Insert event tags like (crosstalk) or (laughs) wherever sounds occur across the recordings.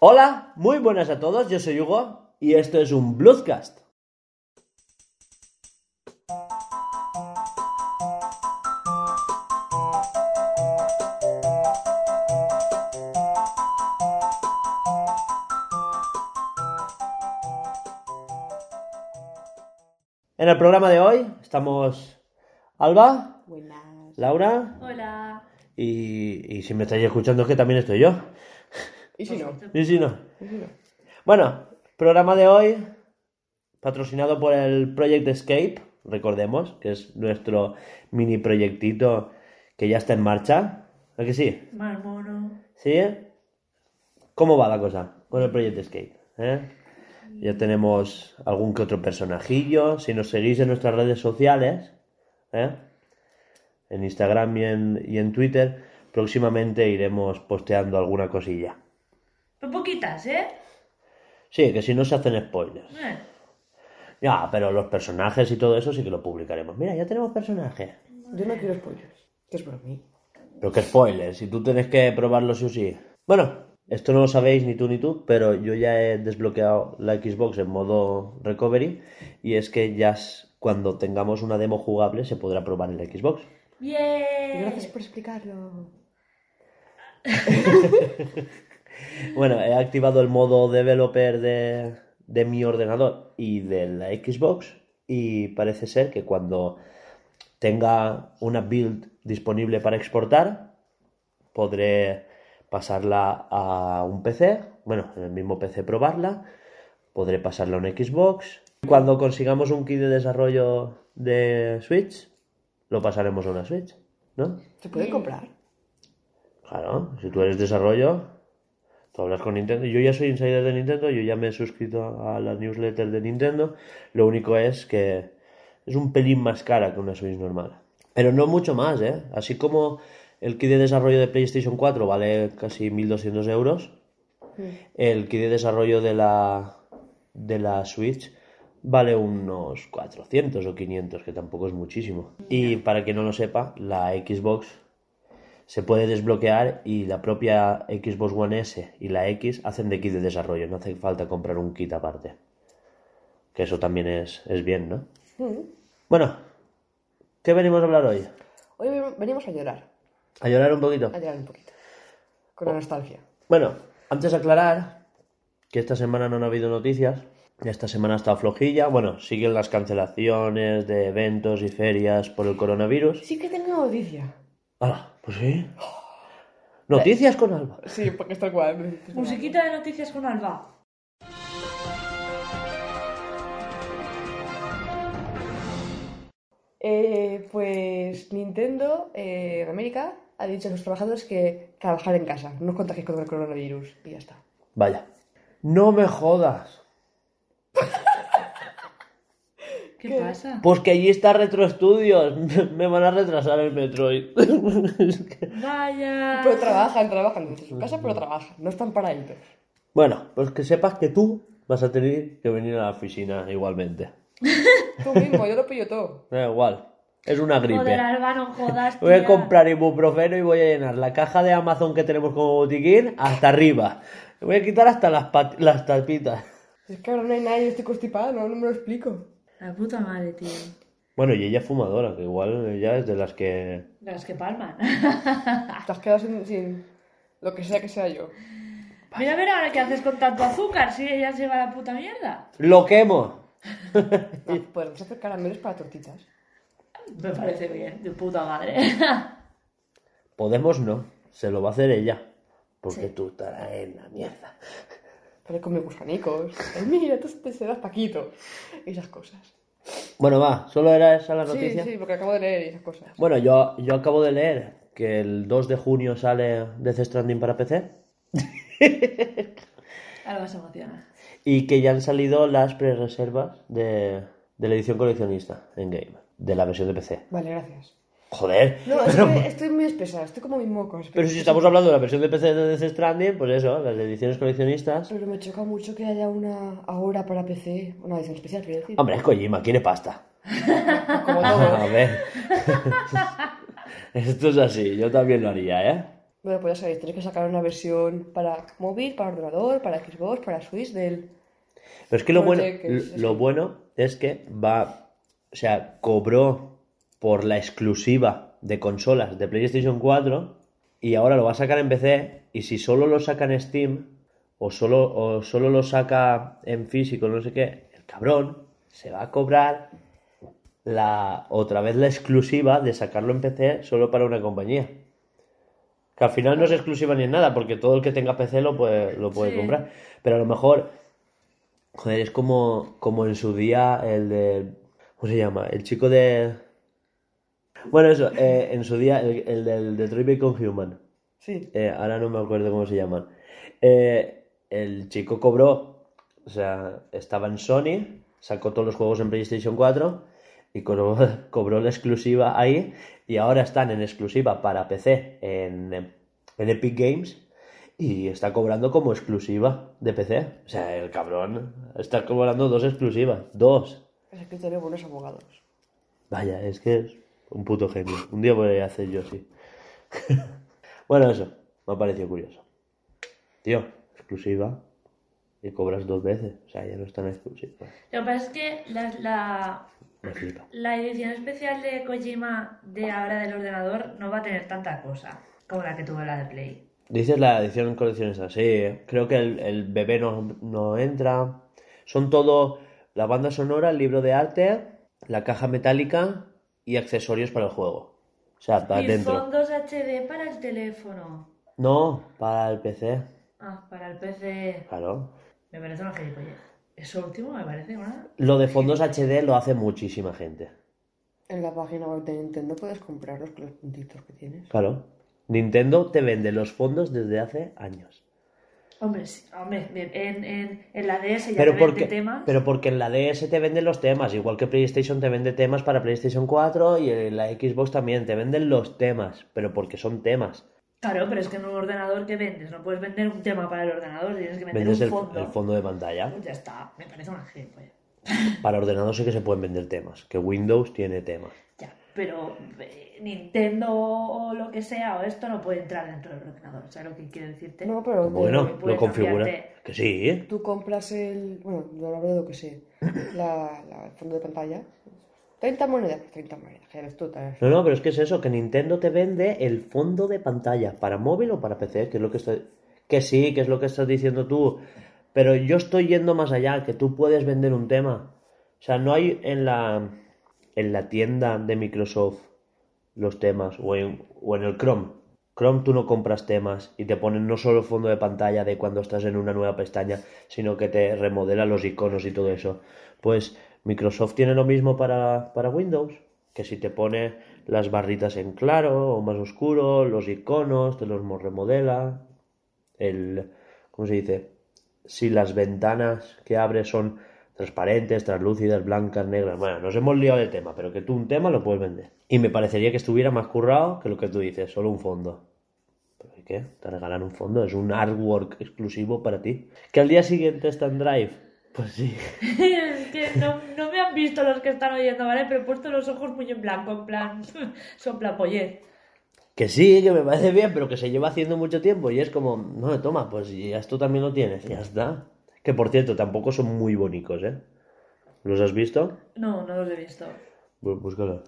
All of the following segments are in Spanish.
Hola, muy buenas a todos, yo soy Hugo y esto es un Bloodcast. En el programa de hoy estamos Alba, Buenas. Laura Hola. y, y si me estáis escuchando es que también estoy yo. ¿Y si no? Y si no. ¿Y si no? Bueno, programa de hoy patrocinado por el Project Escape, recordemos, que es nuestro mini proyectito que ya está en marcha. ¿A que sí? Mal mono. ¿Sí? ¿Cómo va la cosa con el Project Escape? eh? Ya tenemos algún que otro personajillo. Si nos seguís en nuestras redes sociales, ¿eh? en Instagram y en, y en Twitter, próximamente iremos posteando alguna cosilla. Pero poquitas, ¿eh? Sí, que si no se hacen spoilers. Eh. Ya, pero los personajes y todo eso sí que lo publicaremos. Mira, ya tenemos personajes. Yo no quiero spoilers. Que es para mí. Pero qué spoilers, si tú tienes que probarlo sí o sí. Bueno, esto no lo sabéis ni tú ni tú, pero yo ya he desbloqueado la Xbox en modo recovery y es que ya cuando tengamos una demo jugable se podrá probar en la Xbox. Bien. Gracias por explicarlo. (laughs) Bueno, he activado el modo developer de, de mi ordenador y de la Xbox y parece ser que cuando tenga una build disponible para exportar, podré pasarla a un PC, bueno, en el mismo PC probarla, podré pasarla a un Xbox. Cuando consigamos un kit de desarrollo de Switch, lo pasaremos a una Switch, ¿no? ¿Se puede comprar? Claro, si tú eres desarrollo, tú hablas con Nintendo. Yo ya soy insider de Nintendo, yo ya me he suscrito a la newsletter de Nintendo. Lo único es que es un pelín más cara que una Switch normal. Pero no mucho más, ¿eh? Así como el kit de desarrollo de PlayStation 4 vale casi 1200 euros, el kit de desarrollo de la, de la Switch vale unos 400 o 500, que tampoco es muchísimo. Y para quien no lo sepa, la Xbox se puede desbloquear y la propia Xbox One S y la X hacen de kit de desarrollo, no hace falta comprar un kit aparte. Que eso también es, es bien, ¿no? Mm. Bueno, ¿qué venimos a hablar hoy? Hoy venimos a llorar. A llorar un poquito. A llorar un poquito. Con la nostalgia. Bueno, antes de aclarar que esta semana no han habido noticias, esta semana está flojilla, bueno, siguen las cancelaciones de eventos y ferias por el coronavirus. Sí que tengo noticia. ¡Hala! Pues sí. Noticias con Alba. Sí, porque está cual. Musiquita de noticias con Alba. Eh, pues Nintendo eh, en América ha dicho a sus trabajadores que trabajar en casa, no os contagiéis con el coronavirus y ya está. Vaya. No me jodas. ¿Qué, ¿Qué? pasa? Pues que allí está Retro Studios. (laughs) Me van a retrasar el Metroid. (laughs) Vaya. Pero trabajan, trabajan desde su casa, pero trabajan, no están paraditos. Bueno, pues que sepas que tú vas a tener que venir a la oficina igualmente. (laughs) Tú mismo, yo lo pillo todo. Da igual. Es una gripe. Joder, Alba, no jodas. Voy a comprar ibuprofeno y voy a llenar la caja de Amazon que tenemos como botiquín hasta arriba. Voy a quitar hasta las, las tapitas. Es que ahora no hay nadie, estoy constipada, no, no me lo explico. La puta madre, tío. Bueno, y ella es fumadora, que igual ella es de las que... De las que palman. (laughs) Te has quedado sin, sin lo que sea que sea yo. Mira, mira, ahora qué haces con tanto azúcar si ella se va a la puta mierda. ¡Lo quemo! (laughs) No, podemos hacer caramelos para tortitas. Me parece bien, de puta madre. Podemos no, se lo va a hacer ella. Porque Sí. tú estarás en la mierda. Con mis gusanicos. Mira, tú te serás Paquito. Y esas cosas. Bueno, va, solo era esa la Sí, noticia. sí, porque acabo de leer y esas cosas. Bueno, yo, yo acabo de leer que el 2 de junio sale Death Stranding para PC (laughs) Alba se emociona. y que ya han salido las pre-reservas de, de la edición coleccionista en game, de la versión de PC. Vale, gracias. Joder, No, es que estoy muy espesa, estoy como mis mocos. pero si estamos hablando de la versión de PC de Death Stranding, pues eso, las ediciones coleccionistas. Pero me choca mucho que haya una ahora para PC, una edición especial, quiero decir. Hombre, es Kojima, quiere pasta. (laughs) Como (laughs) A todo. ver. (laughs) Esto es así, yo también lo haría, ¿eh? Bueno, pues ya sabéis, tenéis que sacar una versión para móvil, para ordenador, para Xbox, para Switch del... Pero es que lo bueno, lo bueno es que va, o sea, cobró por la exclusiva de consolas de PlayStation 4 y ahora lo va a sacar en PC y si solo lo saca en Steam o solo, o solo lo saca en físico, no sé qué, el cabrón se va a cobrar la otra vez la exclusiva de sacarlo en PC solo para una compañía. Que al final no es exclusiva ni en nada, porque todo el que tenga PC lo puede, lo puede Sí. comprar. Pero a lo mejor Joder, es como, como en su día el de... ¿Cómo se llama? El chico de... Bueno, eso, eh, en su día el, el del Detroit Become Human. Sí. Eh, ahora no me acuerdo cómo se llaman. Eh, el chico cobró, o sea, estaba en Sony, sacó todos los juegos en PlayStation 4 y cobró, (laughs) cobró la exclusiva ahí y ahora están en exclusiva para PC en, en Epic Games y está cobrando como exclusiva de PC. O sea, el cabrón está cobrando dos exclusivas. Dos. Es buenos abogados. Vaya, es que es un puto genio. Un día voy a hacer yo sí. (laughs) bueno, eso. Me ha parecido curioso. Tío, exclusiva. Y cobras dos veces. O sea, ya no es tan exclusiva. Lo que pasa es que la, la, la edición especial de Kojima de ahora del ordenador no va a tener tanta cosa como la que tuvo la de Play. Dices la edición en coleccionista. Sí, creo que el, el bebé no, no entra. Son todo la banda sonora, el libro de arte, la caja metálica y accesorios para el juego. O sea, para y dentro. fondos HD para el teléfono. No, para el PC. Ah, para el PC. Claro. Me parece una gilipollez. Eso último me parece una. Lo de fondos HD lo hace muchísima gente. En la página web de Nintendo puedes comprarlos con los puntitos que tienes. Claro. Nintendo te vende los fondos desde hace años. Hombre, sí, hombre, en, en, en la DS ya Pero te porque, vende temas. pero porque en la DS te venden los temas, igual que PlayStation te vende temas para PlayStation 4 y en la Xbox también te venden los temas, pero porque son temas. Claro, pero es que en un ordenador que vendes, no puedes vender un tema para el ordenador, tienes que vender Vendes un el, fondo. el fondo de pantalla. Pues ya está, me parece una gilipollez. Para ordenador sí que se pueden vender temas, que Windows tiene temas. Pero eh, Nintendo o lo que sea o esto no puede entrar dentro del ordenador, ¿sabes lo que quiero decirte? No, pero de- Bueno, lo configura. cambiarte. Que sí. tú compras el. Bueno, yo hablo de lo que sé. La, la- el fondo de pantalla. 30 monedas, pues 30 monedas. Ya ves tú, tal. No, no, pero es que es eso, que Nintendo te vende el fondo de pantalla para móvil o para PC, que es lo que estoy... Que sí, que es lo que estás diciendo tú, pero yo estoy yendo más allá, que tú puedes vender un tema. O sea, no hay en la, en la tienda de Microsoft los temas, o en, o en el Chrome. Chrome tú no compras temas y te ponen no solo fondo de pantalla de cuando estás en una nueva pestaña, sino que te remodela los iconos y todo eso. Pues Microsoft tiene lo mismo para, para Windows, que si te pone las barritas en claro o más oscuro, los iconos, te los mo- remodela. El, ¿cómo se dice? Si las ventanas que abres son transparentes, translúcidas, blancas, negras. Bueno, nos hemos liado de tema, pero que tú un tema lo puedes vender. Y me parecería que estuviera más currado que lo que tú dices, solo un fondo. ¿Pero qué? Te regalan un fondo, es un artwork exclusivo para ti. ¿Que al día siguiente está en Drive? Pues sí. (laughs) es que no, no me han visto los que están oyendo, ¿vale? Pero he puesto los ojos muy en blanco, en plan (laughs) soplapollez. Que sí, que me parece bien, pero que se lleva haciendo mucho tiempo y es como, no, toma, pues ya esto también lo tienes, ya está. Que por cierto, tampoco son muy bonitos, ¿eh? ¿Los has visto? No, no los he visto. Bú- Búscalo.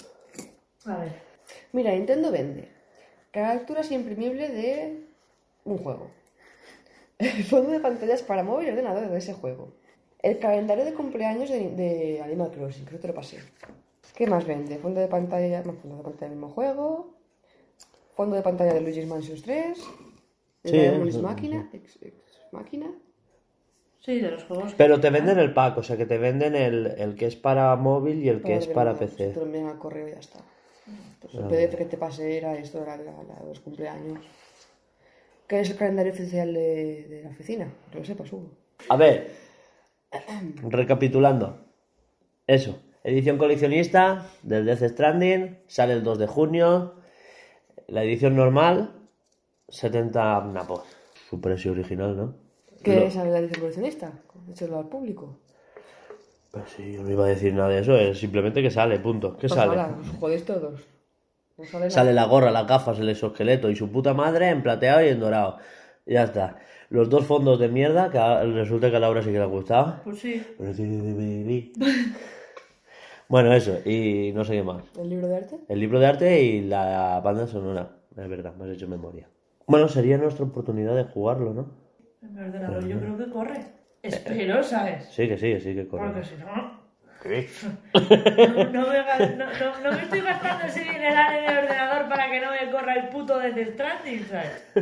A ver. Mira, Nintendo vende capturas imprimibles de un juego. El fondo de pantallas para móvil y ordenador de ese juego. El calendario de cumpleaños de, de Animal Crossing, creo que te lo pasé. ¿Qué más vende? Fondo de pantalla, no, fondo de pantalla del mismo juego. Fondo de pantalla de Luigi's Mansion 3. De Sí, Demon's eso- Máquina. Ex, Ex Máquina. Sí, de los juegos. Pero te venden el pack, o sea que te venden el, el que es para móvil y el que es para. PC. Te lo envían al correo y ya está. Pues el. PDF que te pasé era esto, era la, la de los cumpleaños. Que es el calendario oficial de, de la oficina, que lo sepas, Hugo. A ver, recapitulando. Eso, edición coleccionista del Death Stranding, sale el 2 de junio. La edición normal, 70 napos. Su precio original, ¿no? ¿Qué Lo- es la edición coleccionista? Echarlo al público. Pues sí, yo no iba a decir nada de eso, es simplemente que sale, punto. ¿Qué Pues sale? os jodéis todos. No sale nada. Sale la gorra, las gafas, el exoesqueleto y su puta madre en plateado y en dorado. Ya está. Los dos fondos de mierda, que resulta que a Laura sí que le ha gustado. Pues sí. Bueno, eso, y no sé qué más. ¿El libro de arte? El libro de arte y la banda sonora. Es verdad, me has hecho memoria. Bueno, sería nuestra oportunidad de jugarlo, ¿no? En mi ordenador yo creo que corre. Espero, ¿sabes? Sí, que sí, que sí, que Porque corre. si no... (laughs) No, no me, no, no- no me estoy gastando ese dineral en el ordenador para que no me corra el puto Death Stranding, ¿sabes?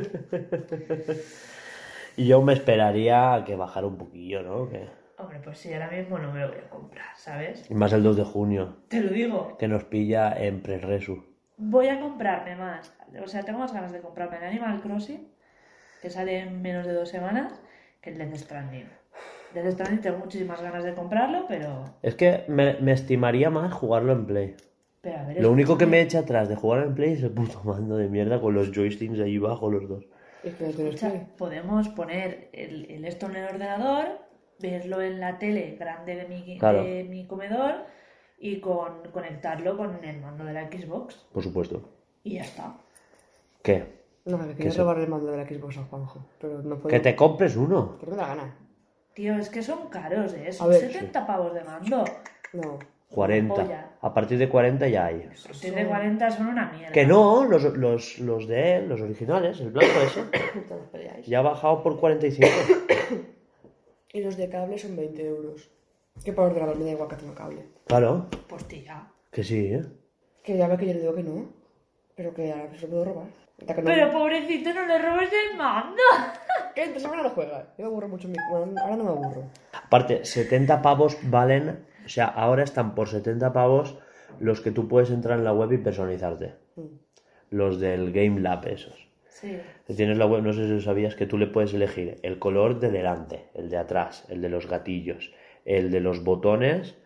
Y yo me esperaría a que bajara un poquillo, ¿no? Que... Hombre, pues sí, ahora mismo no me lo voy a comprar, ¿sabes? y Más el 2 de junio, Te lo digo. que nos pilla en pre-resu. Voy a comprarme más. O sea, tengo más ganas de comprarme el Animal Crossing, que sale en menos de dos semanas, que el Death Stranding. Death Stranding tengo muchísimas ganas de comprarlo, pero... Es que me, me estimaría más jugarlo en Play. pero a ver, Lo único que me echa atrás de jugar en Play es el puto mando de mierda con los joysticks ahí bajo los dos. Escucha, podemos poner el, el esto en el ordenador, verlo en la tele grande de mi, Claro. de mi comedor y con, conectarlo con el mando de la Xbox. Por supuesto. Y ya está. ¿Qué? No, me Que quería robar el mando de la Xbox a Juanjo, pero no puedo. Que te compres uno. Porque me da gana. Tío, es que son caros, ¿eh? Son ver, 70 pavos de mando. No. 40. Polla. A partir de 40 ya hay. A partir de 40 son una mierda. Que no, los, los, los de él, los originales, el blanco ese, (coughs) ya ha bajado por 45. (coughs) Y los de cable son 20 euros. Que para ordenador me da igual que tenga cable. Claro, Pues tía. que sí, ¿eh? Que ya ve que yo le digo que no. Pero que ahora se lo puedo robar. Hasta que no- Pero pobrecito, no le robes el mando. ¿Qué? Entre semana no juega. Yo me aburro mucho en mi... Bueno, ahora no me aburro. Aparte, 70 pavos valen, o sea, ahora están por 70 pavos los que tú puedes entrar en la web y personalizarte. Mm. Los del Game Lab esos. Sí. Que Tienes la web, no sé si lo sabías, que tú le puedes elegir el color de delante, el de atrás, el de los gatillos, el de los botones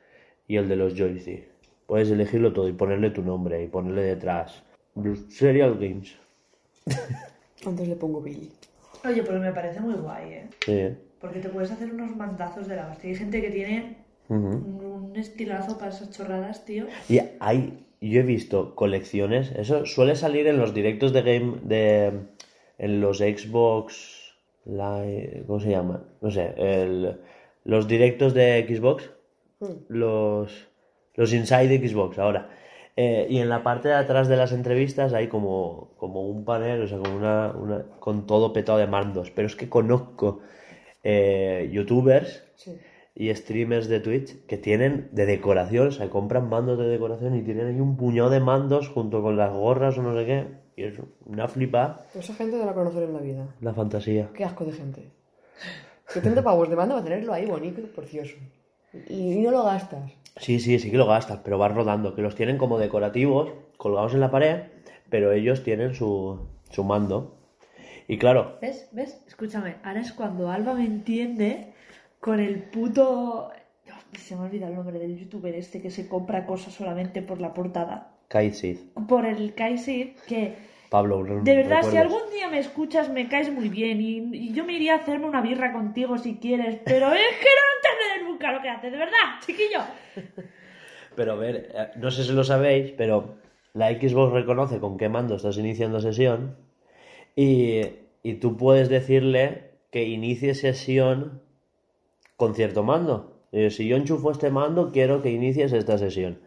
y el de los joysticks. Puedes elegirlo todo y ponerle tu nombre y ponerle detrás. Blue Serial Games. Antes le pongo Billy. Oye, pero me parece muy guay, ¿eh? Sí. Porque te puedes hacer unos mandazos de la hostia. Hay gente que tiene un estilazo para esas chorradas, tío. Y hay, yo he visto colecciones, eso suele salir en los directos de game, de, en los Xbox, Live, ¿cómo se llama? No sé, el, los directos de Xbox, los, los Inside Xbox ahora. Eh, y en la parte de atrás de las entrevistas hay como, como un panel, o sea, como una, una, con todo petado de mandos. Pero es que conozco eh, youtubers Sí. y streamers de Twitch que tienen de decoración, o sea, compran mandos de decoración y tienen ahí un puñado de mandos junto con las gorras o no sé qué. Y es una flipa, esa gente no la conocer en la vida. la fantasía. Qué asco de gente. 70 pavos de mando va a tenerlo ahí bonito y precioso. Y no lo gastas. Sí, sí, sí que lo gastas, pero vas rodando, que los tienen como decorativos, colgados en la pared, pero ellos tienen su, su mando. Y claro, ¿Ves? ¿Ves? Escúchame, ahora es cuando Alba me entiende con el puto... Se me olvida el nombre del youtuber este que se compra cosas solamente por la portada. Kite Sid, Por el Kaisid, que Pablo, de verdad, si algún día me escuchas, me caes muy bien y, y yo me iría a hacerme una birra contigo si quieres, pero es que no lo que haces, de verdad, chiquillo. (laughs) Pero a ver, eh, no sé si lo sabéis, pero la Xbox reconoce con qué mando estás iniciando sesión y, y tú puedes decirle que inicie sesión con cierto mando. Eh, si yo enchufo este mando, quiero que inicies esta sesión.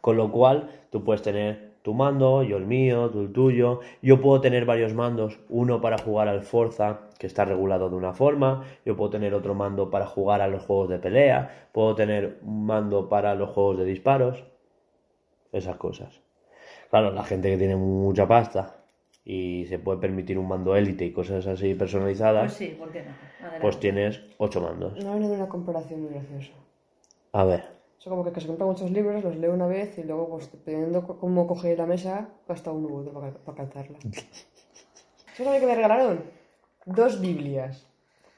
Con lo cual, tú puedes tener tu mando, yo el mío, tú el tuyo. Yo puedo tener varios mandos, uno para jugar al Forza, que está regulado de una forma. Yo puedo tener otro mando para jugar a los juegos de pelea. Puedo tener un mando para los juegos de disparos. Esas cosas. Claro, la gente que tiene mucha pasta y se puede permitir un mando élite y cosas así Pues personalizadas, sí, ¿por qué no? Adelante. pues tienes ocho mandos. No una comparación muy graciosa. A ver, O sea, como que, que se compra muchos libros, los leo una vez y luego, pues, dependiendo cómo coge la mesa, gasta uno u para, para calzarla. (laughs) ¿Sabes lo que me regalaron? Dos Biblias.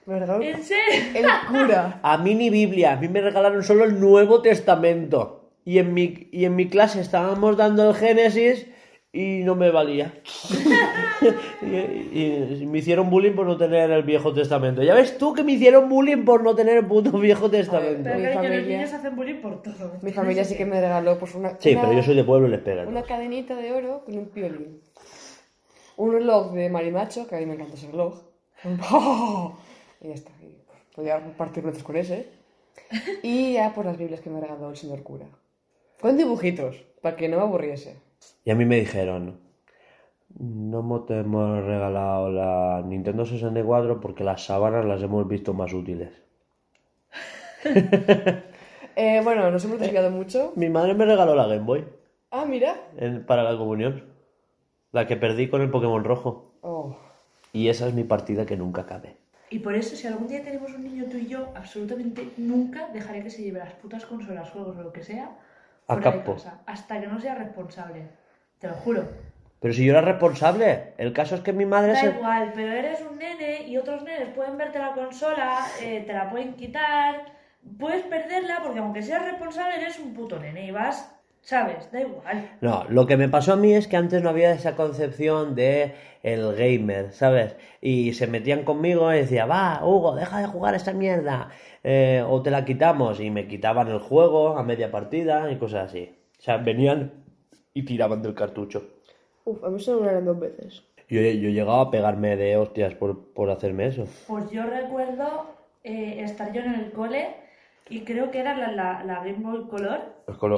Me regalaron ¿En serio? el cura. A mí ni Biblia, a mí me regalaron solo el Nuevo Testamento. Y en mi, y en mi clase estábamos dando el Génesis y no me valía. (laughs) y, y me hicieron bullying por no tener el Viejo Testamento. Ya ves tú que me hicieron bullying por no tener el puto Viejo Testamento. Pero Mi cariño, los familia- niños hacen bullying por todo. Mi familia sí que me regaló pues una, Sí, una- pero yo soy de pueblo y les pegan. una cadenita de oro con un piolín. Un reloj de marimacho, que a mí me encanta ese reloj. (laughs) Y ya está. y, pues, podía partir nuestros con ese. Y ya por las Biblias que me regaló el señor cura. Con dibujitos, para que no me aburriese. Y a mí me dijeron, no te hemos regalado la Nintendo 64 porque las sábanas las hemos visto más útiles. (laughs) Eh, bueno, nos hemos desviado mucho. Mi madre me regaló la Game Boy Ah, mira. en- para la comunión. La que perdí con el Pokémon rojo. Oh. Y esa es mi partida que nunca cabe. Y por eso, si algún día tenemos un niño tú y yo, absolutamente nunca dejaré que se lleve las putas consolas, juegos o lo que sea Campo. casa, hasta que no sea responsable. Te lo juro. Pero si yo era responsable, el caso es que mi madre Da se... igual, pero eres un nene y otros nenes pueden verte la consola, eh, te la pueden quitar, puedes perderla porque aunque seas responsable eres un puto nene y vas, ¿sabes? Da igual. No, lo que me pasó a mí es que antes no había esa concepción de el gamer, ¿sabes? Y se metían conmigo y decía, va, Hugo, deja de jugar esta mierda. Eh, o te la quitamos. Y me quitaban el juego a media partida y cosas así. O sea, venían y tiraban del cartucho. Uf, a mí se me unieron dos veces. Yo, yo llegaba a pegarme de hostias por, por hacerme eso. Pues yo recuerdo eh, estar yo en el cole y creo que era la, la, la Game Boy Color.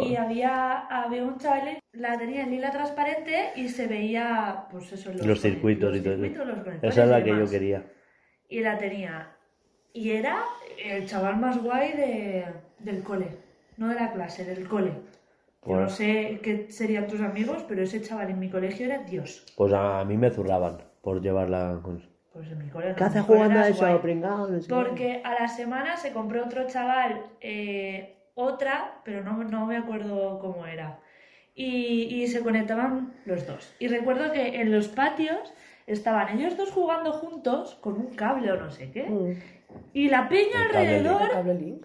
Y había, había un chaval, la tenía en lila transparente y se veía, pues eso, Los circuitos los y todo eso. circuitos, los Esa es la que yo quería. Y la tenía. Y era el chaval más guay de, del cole. No de la clase, del cole. Yo no sé qué serían tus amigos, pero ese chaval en mi colegio era Dios. Pues a mí me zurraban por llevarla con... Pues en mi cole no, ¿Qué cole jugando a eso? No sé qué. Porque a la semana se compró otro chaval eh, otra, pero no, no me acuerdo cómo era. Y, y se conectaban los dos. Y recuerdo que en los patios estaban ellos dos jugando juntos con un cable o no sé qué. Mm. Y la peña El cable alrededor. Cable link.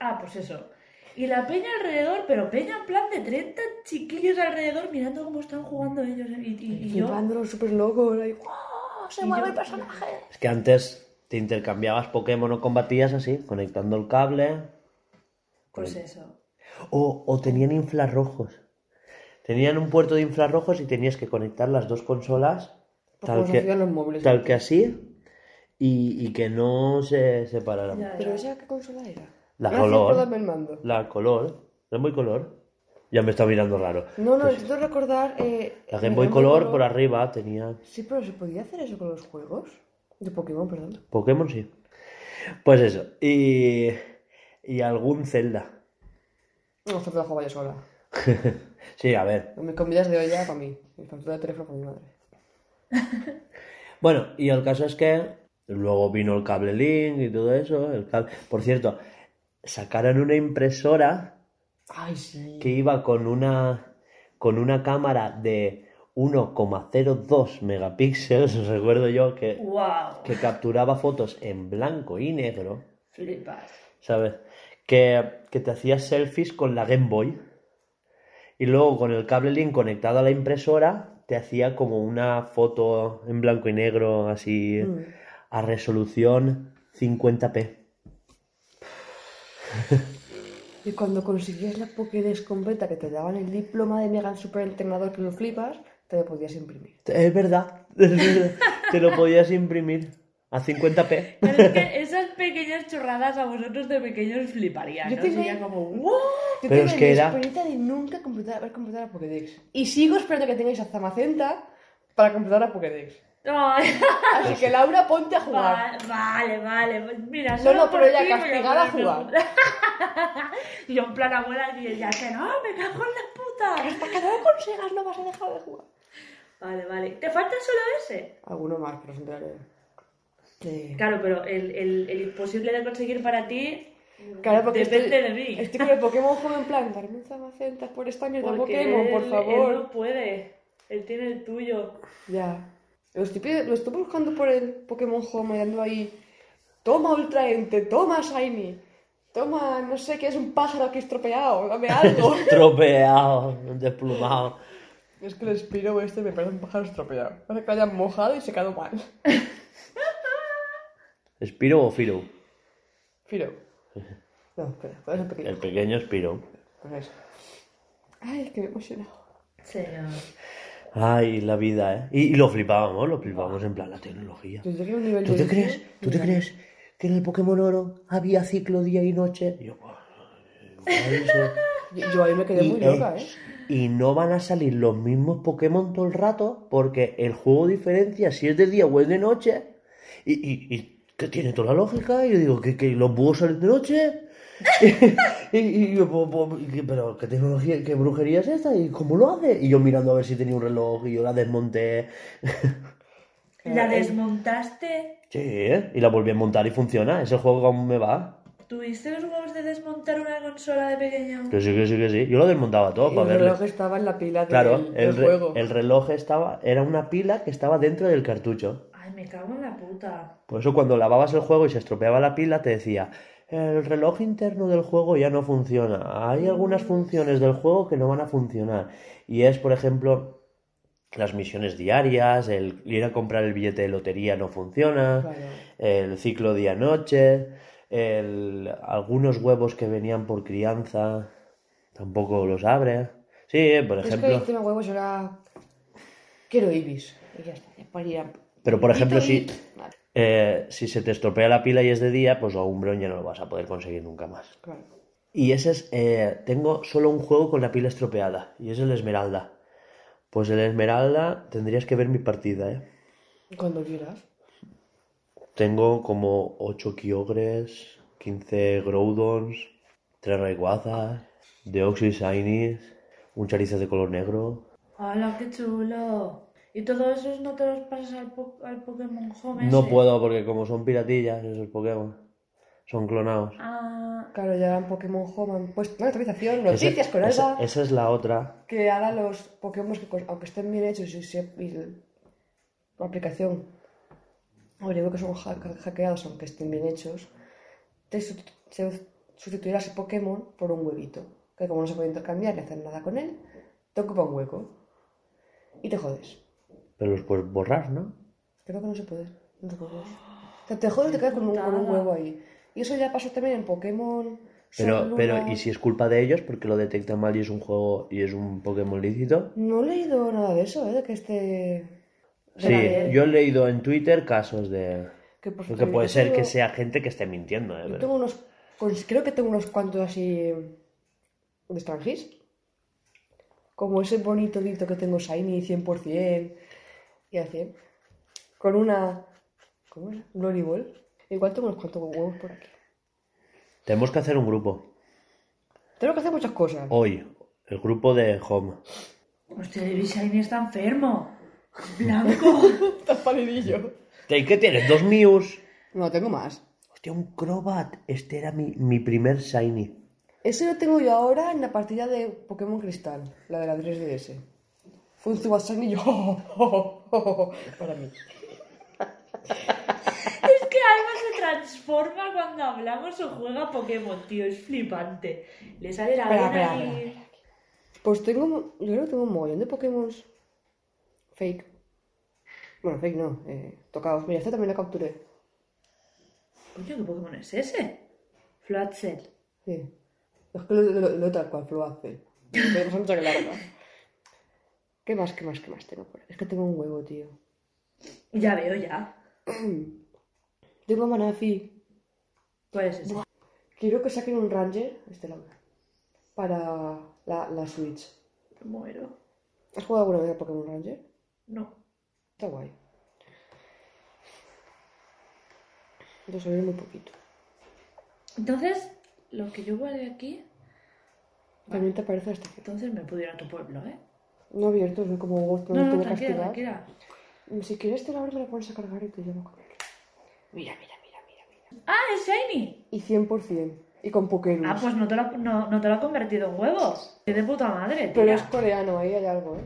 Ah, pues eso. Y la peña alrededor, pero peña en plan de 30 chiquillos alrededor mirando cómo están jugando ellos. Y, y- y yo. Súper loco. Ahí, ¡guau! Se Y mueve yo- el personaje. Es que antes te intercambiabas Pokémon o combatías así, conectando el cable. Pues eso. O, o tenían infrarrojos. Tenían un puerto de infrarrojos y tenías que conectar las dos consolas tal se hacían que, los móviles. tal que así y, y que no se separaran. Ya, ¿Pero esa qué consola era? La color. el mando. La color. ¿Es muy color? Ya me está mirando raro. No, no, intento recordar... Eh, La Game Boy Color por arriba tenía... Sí, pero ¿se podía hacer eso con los juegos? De Pokémon, perdón. Pokémon sí. Pues eso. Y, y algún Zelda. No, lo jugaba yo sola. (laughs) Sí, a ver. Mi comidas de olla para mí. Mi factura de teléfono para mi madre. (laughs) Bueno, y el caso es que luego vino el cable link y todo eso. El cable... Por cierto, sacaron una impresora Ay, sí. que iba con una, con una cámara de 1,02 megapíxeles. (laughs) Recuerdo yo que, ¡Wow! que capturaba fotos en blanco y negro, Flipas. ¿sabes? Que, que te hacías selfies con la Game Boy. Y luego con el cable link conectado a la impresora, te hacía como una foto en blanco y negro, así Mm. a resolución 50p. (laughs) Y cuando conseguías la Pokédex completa que te daban el diploma de mega superentrenador que lo flipas, te lo podías imprimir. Es verdad, (laughs) es verdad. te lo podías imprimir a 50p. Pero es que esas pequeñas chorradas a vosotros de pequeños fliparían, Yo ¿no? tenía- Sería como ¡wow! Yo Pero es que la era- de nunca completar, haber completado la Pokédex. Y sigo esperando que tengáis a Zamacenta para completar la Pokédex. (laughs) Así que Laura, ponte a jugar. va- vale, vale, pues mira, solo no, pero por ya castigada a jugar. y (laughs) yo en plan abuela y ella que no, me cago en la puta. Hasta que no lo consigas no vas a dejar de jugar. Vale, vale. ¿Te falta solo ese? Alguno más, pero os enteraré. Sí. Claro, pero el, el, el imposible de conseguir para ti Claro, porque depende estoy, de mí. estoy con el Pokémon joven en plan, darme un Zamacenta por esta mierda Porque Pokémon, por él- favor. Él no puede. Él tiene el tuyo. Ya. Lo estoy, pide- lo estoy buscando por el Pokémon Home, dando ahí. Toma Ultra Ente, toma Shiny. Toma, no sé qué es un pájaro aquí estropeado, dame (laughs) algo. Tropeado, desplumado. Es que el Spiro este me parece un pájaro estropeado. Parece que lo hayan mojado y secado mal. (laughs) ¿Spiro o Firo? Firo. (laughs) No, espera, ¿cuál es el pequeño? El pequeño Spiro. Pues eso. Ay, es que me he emocionado. Señor. Ay, la vida, ¿eh? Y, y lo flipábamos, lo flipábamos en plan la tecnología. ¿Tú te crees? ¿Tú te crees que en el Pokémon Oro había ciclo día y noche? Y yo, pues, Yo, yo ahí me quedé muy y, eh, loca, ¿eh? y no van a salir los mismos Pokémon todo el rato porque el juego diferencia si es de día o es de noche. Y, y, y que tiene toda la lógica. Y yo digo, ¿que, que los búhos salen de noche? (laughs) y, y yo, y pero ¿qué tecnología, qué brujería es esta? ¿Y cómo lo hace? Y yo mirando a ver si tenía un reloj y yo la desmonté. (laughs) ¿La Eh, desmontaste? Sí, ¿eh? y la volví a montar y funciona. Ese juego aún me va. ¿Tuviste los huevos de desmontar una consola de pequeño? Que sí, que sí, que sí. Yo lo desmontaba todo Y para el verle. reloj estaba en la pila del, Claro, del el, re- juego. el reloj estaba, era una pila que estaba dentro del cartucho. Ay, me cago en la puta. Por eso cuando lavabas el juego y se estropeaba la pila te decía, el reloj interno del juego ya no funciona. Hay algunas funciones del juego que no van a funcionar. Y es, por ejemplo, las misiones diarias, el ir a comprar el billete de lotería no funciona, Claro. el ciclo día-noche, el- algunos huevos que venían por crianza tampoco los abre. Sí, por Es que ejemplo... el tema huevos era... Quiero Ibis. Y ya está, para ir a- Pero, por ejemplo, si- Vale, Eh, si se te estropea la pila y es de día, pues a Umbreon ya no lo vas a poder conseguir nunca más. claro. Y ese es, eh, tengo solo un juego con la pila estropeada, y es el Esmeralda. Pues el Esmeralda tendrías que ver mi partida, ¿eh? Cuando quieras. Tengo como 8 Kyogres, 15 Groudons, 3 Rayquazas, Deoxys Shinies, un Charizard de color negro. ¡Hala, qué chulo! ¿Y todos esos no te los pasas al, po- al Pokémon Home No ese? puedo porque como son piratillas esos Pokémon, son clonados. Ah, Claro, ya en Pokémon Home puesto una actualización, Ese- noticias con esa- Alba, esa es la otra. que ahora los Pokémon, que, aunque estén bien hechos y, se- y la aplicación, o digo que son ha- hackeados, aunque estén bien hechos, te su- se sustituirá ese Pokémon por un huevito, que como no se puede intercambiar ni hacer nada con él, te ocupa un hueco. Y te jodes. Pero los puedes borrar, ¿no? Creo que no se puede. No se puede. Sea, te jodes y te quedas con un, con un huevo ahí. Y eso ya pasó también en Pokémon. Pero, pero. ¿y si es culpa de ellos porque lo detectan mal y es un juego y es un Pokémon lícito? No he leído nada de eso, ¿eh? De que este. Sí, yo he leído en Twitter casos de... que, pues, Porque puede ser que sea gente que esté mintiendo, ¿eh? Yo tengo unos. pues, creo que tengo unos cuantos así. de Strangis. Como ese bonito dito que tengo Shiny 100% y al 100. Con una. ¿Cómo era? Glory Ball. Igual tengo unos cuantos huevos por aquí. Tenemos que hacer un grupo. Tengo que hacer muchas cosas. Hoy, el grupo de Home. hostia, Shiny está enfermo. (laughs) Blanco. Estás palidillo. ¿Y qué tienes? ¿Dos Mews? No, tengo más. Hostia, un Crobat. Este era mi, mi primer Shiny. Ese lo tengo yo ahora en la partida de Pokémon Cristal, la de la 3DS. Fue un Shiny y yo. (laughs) para mí. es que Alba se transforma cuando hablamos o juega Pokémon, tío. Es flipante. Le sale la Espera, vena espera, ahí. Pues tengo. Yo creo que tengo un mogollón de Pokémon fake. Bueno, fake no, eh, tocados. Mira, este también lo capturé. Coño, ¿qué Pokémon es ese? Floatzel. Sí. Es que lo, lo, lo tal cual, Floazel. Tenemos mucha larga. ¿Qué más, qué más, qué más tengo por? Es que tengo un huevo, tío. Ya veo, ya. (clears throat) Tengo Manafi. ¿Cuál es ese? Quiero que saquen un Ranger, este lado, para la, la Switch. Muero. ¿Has jugado alguna vez a Pokémon Ranger? No. Está guay. Yo sabía muy poquito. Entonces, lo que yo guardé aquí, También te parece esta entonces me ir a tu pueblo, ¿eh? No abierto, es como vos No, no, no, tranquila, tranquila. Si quieres te la abres, me la pones a cargar y te llevo con él. Mira, mira, mira, mira, mira. ¡Ah, es Shiny! Y 100%. Y con Pokémon. Ah, pues no te, lo, ha- no, no te lo ha convertido en huevo. ¡Qué de puta madre, Pero es coreano, ahí hay algo, ¿eh?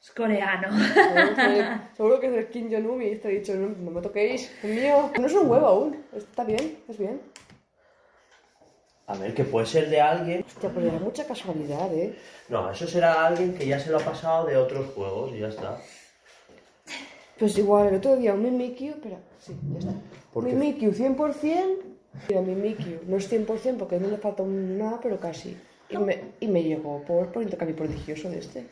Es coreano. Seguro que- (laughs) Seguro que es de Kim Jong-un y te he dicho, no, no me toquéis, es mío. No es un huevo aún, está bien, es bien. A ver, que puede ser de alguien. Hostia, pero era mucha casualidad, ¿eh? No, eso será alguien que ya se lo ha pasado de otros juegos y ya está. Pues igual el otro día un Mimikyu, espera, sí, ya está. ¿Por qué? Mimikyu 100%, mira, Mimikyu no es 100% porque no le falta nada, pero casi. Y me, y me llegó por, por intercambio prodigioso de este.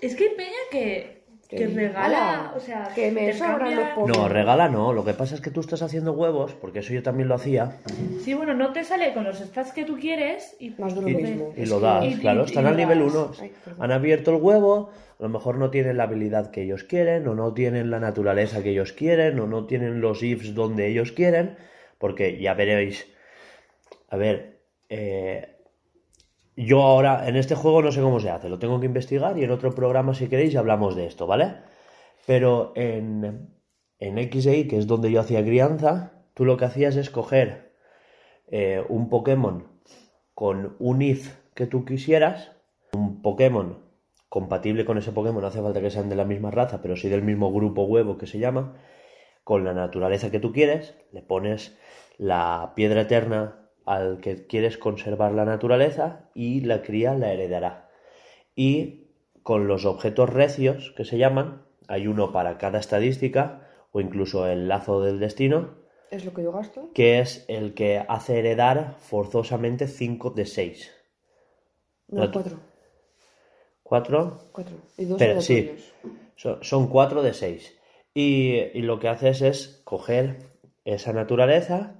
Es que hay peña que, que regala, o sea, que me sobran los pocos. No, regala no. Lo que pasa es que tú estás haciendo huevos, porque eso yo también lo hacía, Sí, bueno, no te sale con los stats que tú quieres y Más de lo y, mismo. y Es lo que- das. y- claro, y- están y al nivel das. 1. Ay, perdón. Han abierto el huevo, a lo mejor no tienen la habilidad que ellos quieren, o no tienen la naturaleza que ellos quieren, o no tienen los ifs donde ellos quieren, porque ya veréis. A ver, eh, yo ahora en este juego no sé cómo se hace, lo tengo que investigar y en otro programa si queréis hablamos de esto, ¿vale? Pero en, en que es donde yo hacía crianza, tú lo que hacías es coger eh, un Pokémon con un if que tú quisieras, un Pokémon compatible con ese Pokémon, no hace falta que sean de la misma raza, pero sí del mismo grupo huevo que se llama, con la naturaleza que tú quieres, le pones la piedra eterna al que quieres conservar la naturaleza y la cría la heredará. Y con los objetos recios que se llaman, hay uno para cada estadística o incluso el lazo del destino, Es lo que yo gasto. que es el que hace heredar forzosamente 5 de 6. No, No, cuatro. 4 Cuatro. Y dos Pero, son, son 4 de 6. Y, y lo que haces es coger esa naturaleza,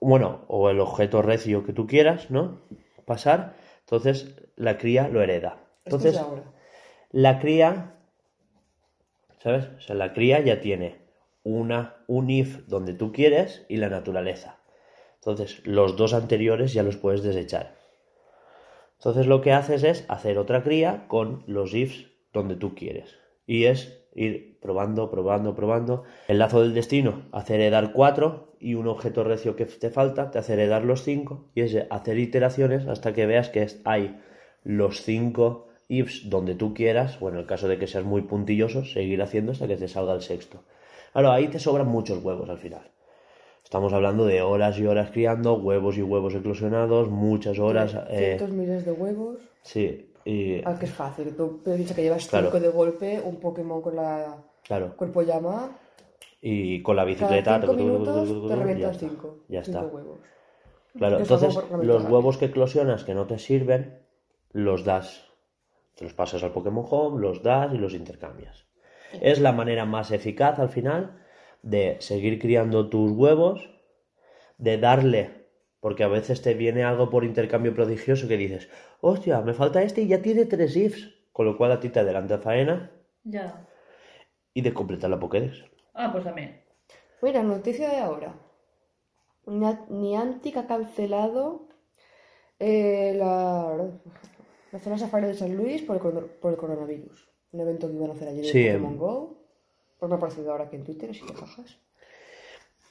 bueno, o el objeto recio que tú quieras, ¿no? Pasar, entonces la cría lo hereda. Es Entonces, ahora. la cría, ¿sabes? O sea, la cría ya tiene una, un if donde tú quieres y la naturaleza. Entonces, los dos anteriores ya los puedes desechar. Entonces, lo que haces es hacer otra cría con los ifs donde tú quieres. Y es ir probando, probando, probando. El lazo del destino hace heredar 4 y un objeto recio que te falta te hace heredar los 5. Y es hacer iteraciones hasta que veas que hay los 5 ifs donde tú quieras, o en el caso de que seas muy puntilloso, seguir haciendo hasta que te salga el sexto. Claro, ahí te sobran muchos huevos al final. Estamos hablando de horas y horas criando, huevos y huevos eclosionados, muchas horas. eh, Cientos miles de huevos. sí, y Ah, que es fácil. Tú piensas que llevas Claro. cinco de golpe, un Pokémon con la claro, cuerpo llama. y con la bicicleta cinco minutos te tucu, revientas ya está, cinco. Ya cinco está. huevos. Claro, entonces los huevos que eclosionas que no te sirven, los das. Te los pasas al Pokémon Home, los das y los intercambias. Es la manera más eficaz al final de seguir criando tus huevos, de darle, porque a veces te viene algo por intercambio prodigioso que dices, hostia, me falta este y ya tiene tres ifs, con lo cual a ti te adelanta faena Ya. y de completar la Pokédex. Ah, pues también. Mira, noticia de ahora. Nia- Niantic ha cancelado eh, la, la zona safari de San Luis por el, por el coronavirus. Un evento que iban a hacer allí de Sí, Pokémon em. Go. Pues me ha aparecido ahora aquí en Twitter, así que jajas.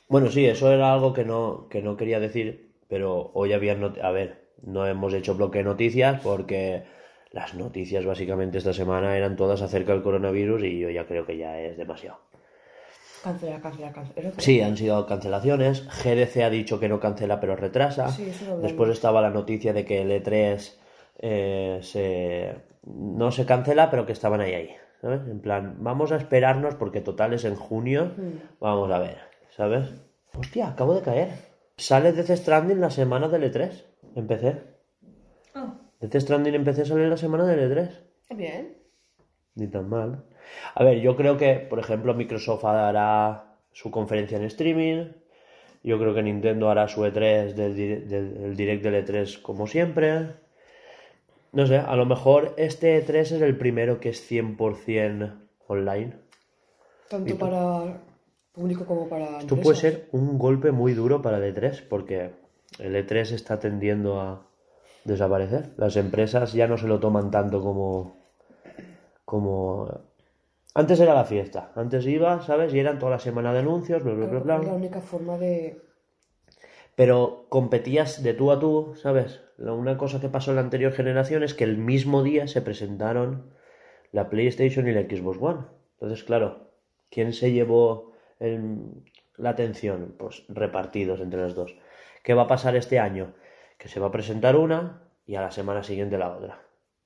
Bueno, sí, eso era algo que no, que no quería decir, pero hoy había... A ver, no hemos hecho bloque de noticias porque las noticias básicamente esta semana eran todas acerca del coronavirus y yo ya creo que ya es demasiado. Cancela, cancela, cancela. Eso- Sí, han sido cancelaciones. GDC ha dicho que no cancela pero retrasa. Sí, eso lo. Después estaba la noticia de que el E3 eh, se... no se cancela pero que estaban ahí ahí. ¿Sabes? En plan, vamos a esperarnos porque total es en junio. Vamos a ver, ¿sabes? Hostia, acabo de caer. Sale Death Stranding la semana del E3. Empecé. Ah, Death Stranding empecé sale la semana del E3. Bien. Ni tan mal. A ver, yo creo que, por ejemplo, Microsoft hará su conferencia en streaming. Yo creo que Nintendo hará su E3 del, del- el direct del E3 como siempre. No sé, a lo mejor este E3 es el primero que es 100% online. Tanto para público como para Esto puede ser un golpe muy duro para el E3 porque el E3 está tendiendo a desaparecer. Las empresas ya no se lo toman tanto como... como... Antes era la fiesta. Antes iba, ¿sabes? Y eran toda la semana de anuncios, bla, bla, bla, bla. la única forma de... Pero competías de tú a tú, ¿sabes? La- Una cosa que pasó en la anterior generación es que el mismo día se presentaron la PlayStation y la Xbox One. Entonces, claro, ¿quién se llevó el- la atención? Pues repartidos entre los dos. ¿Qué va a pasar este año? que se va a presentar una y a la semana siguiente la otra.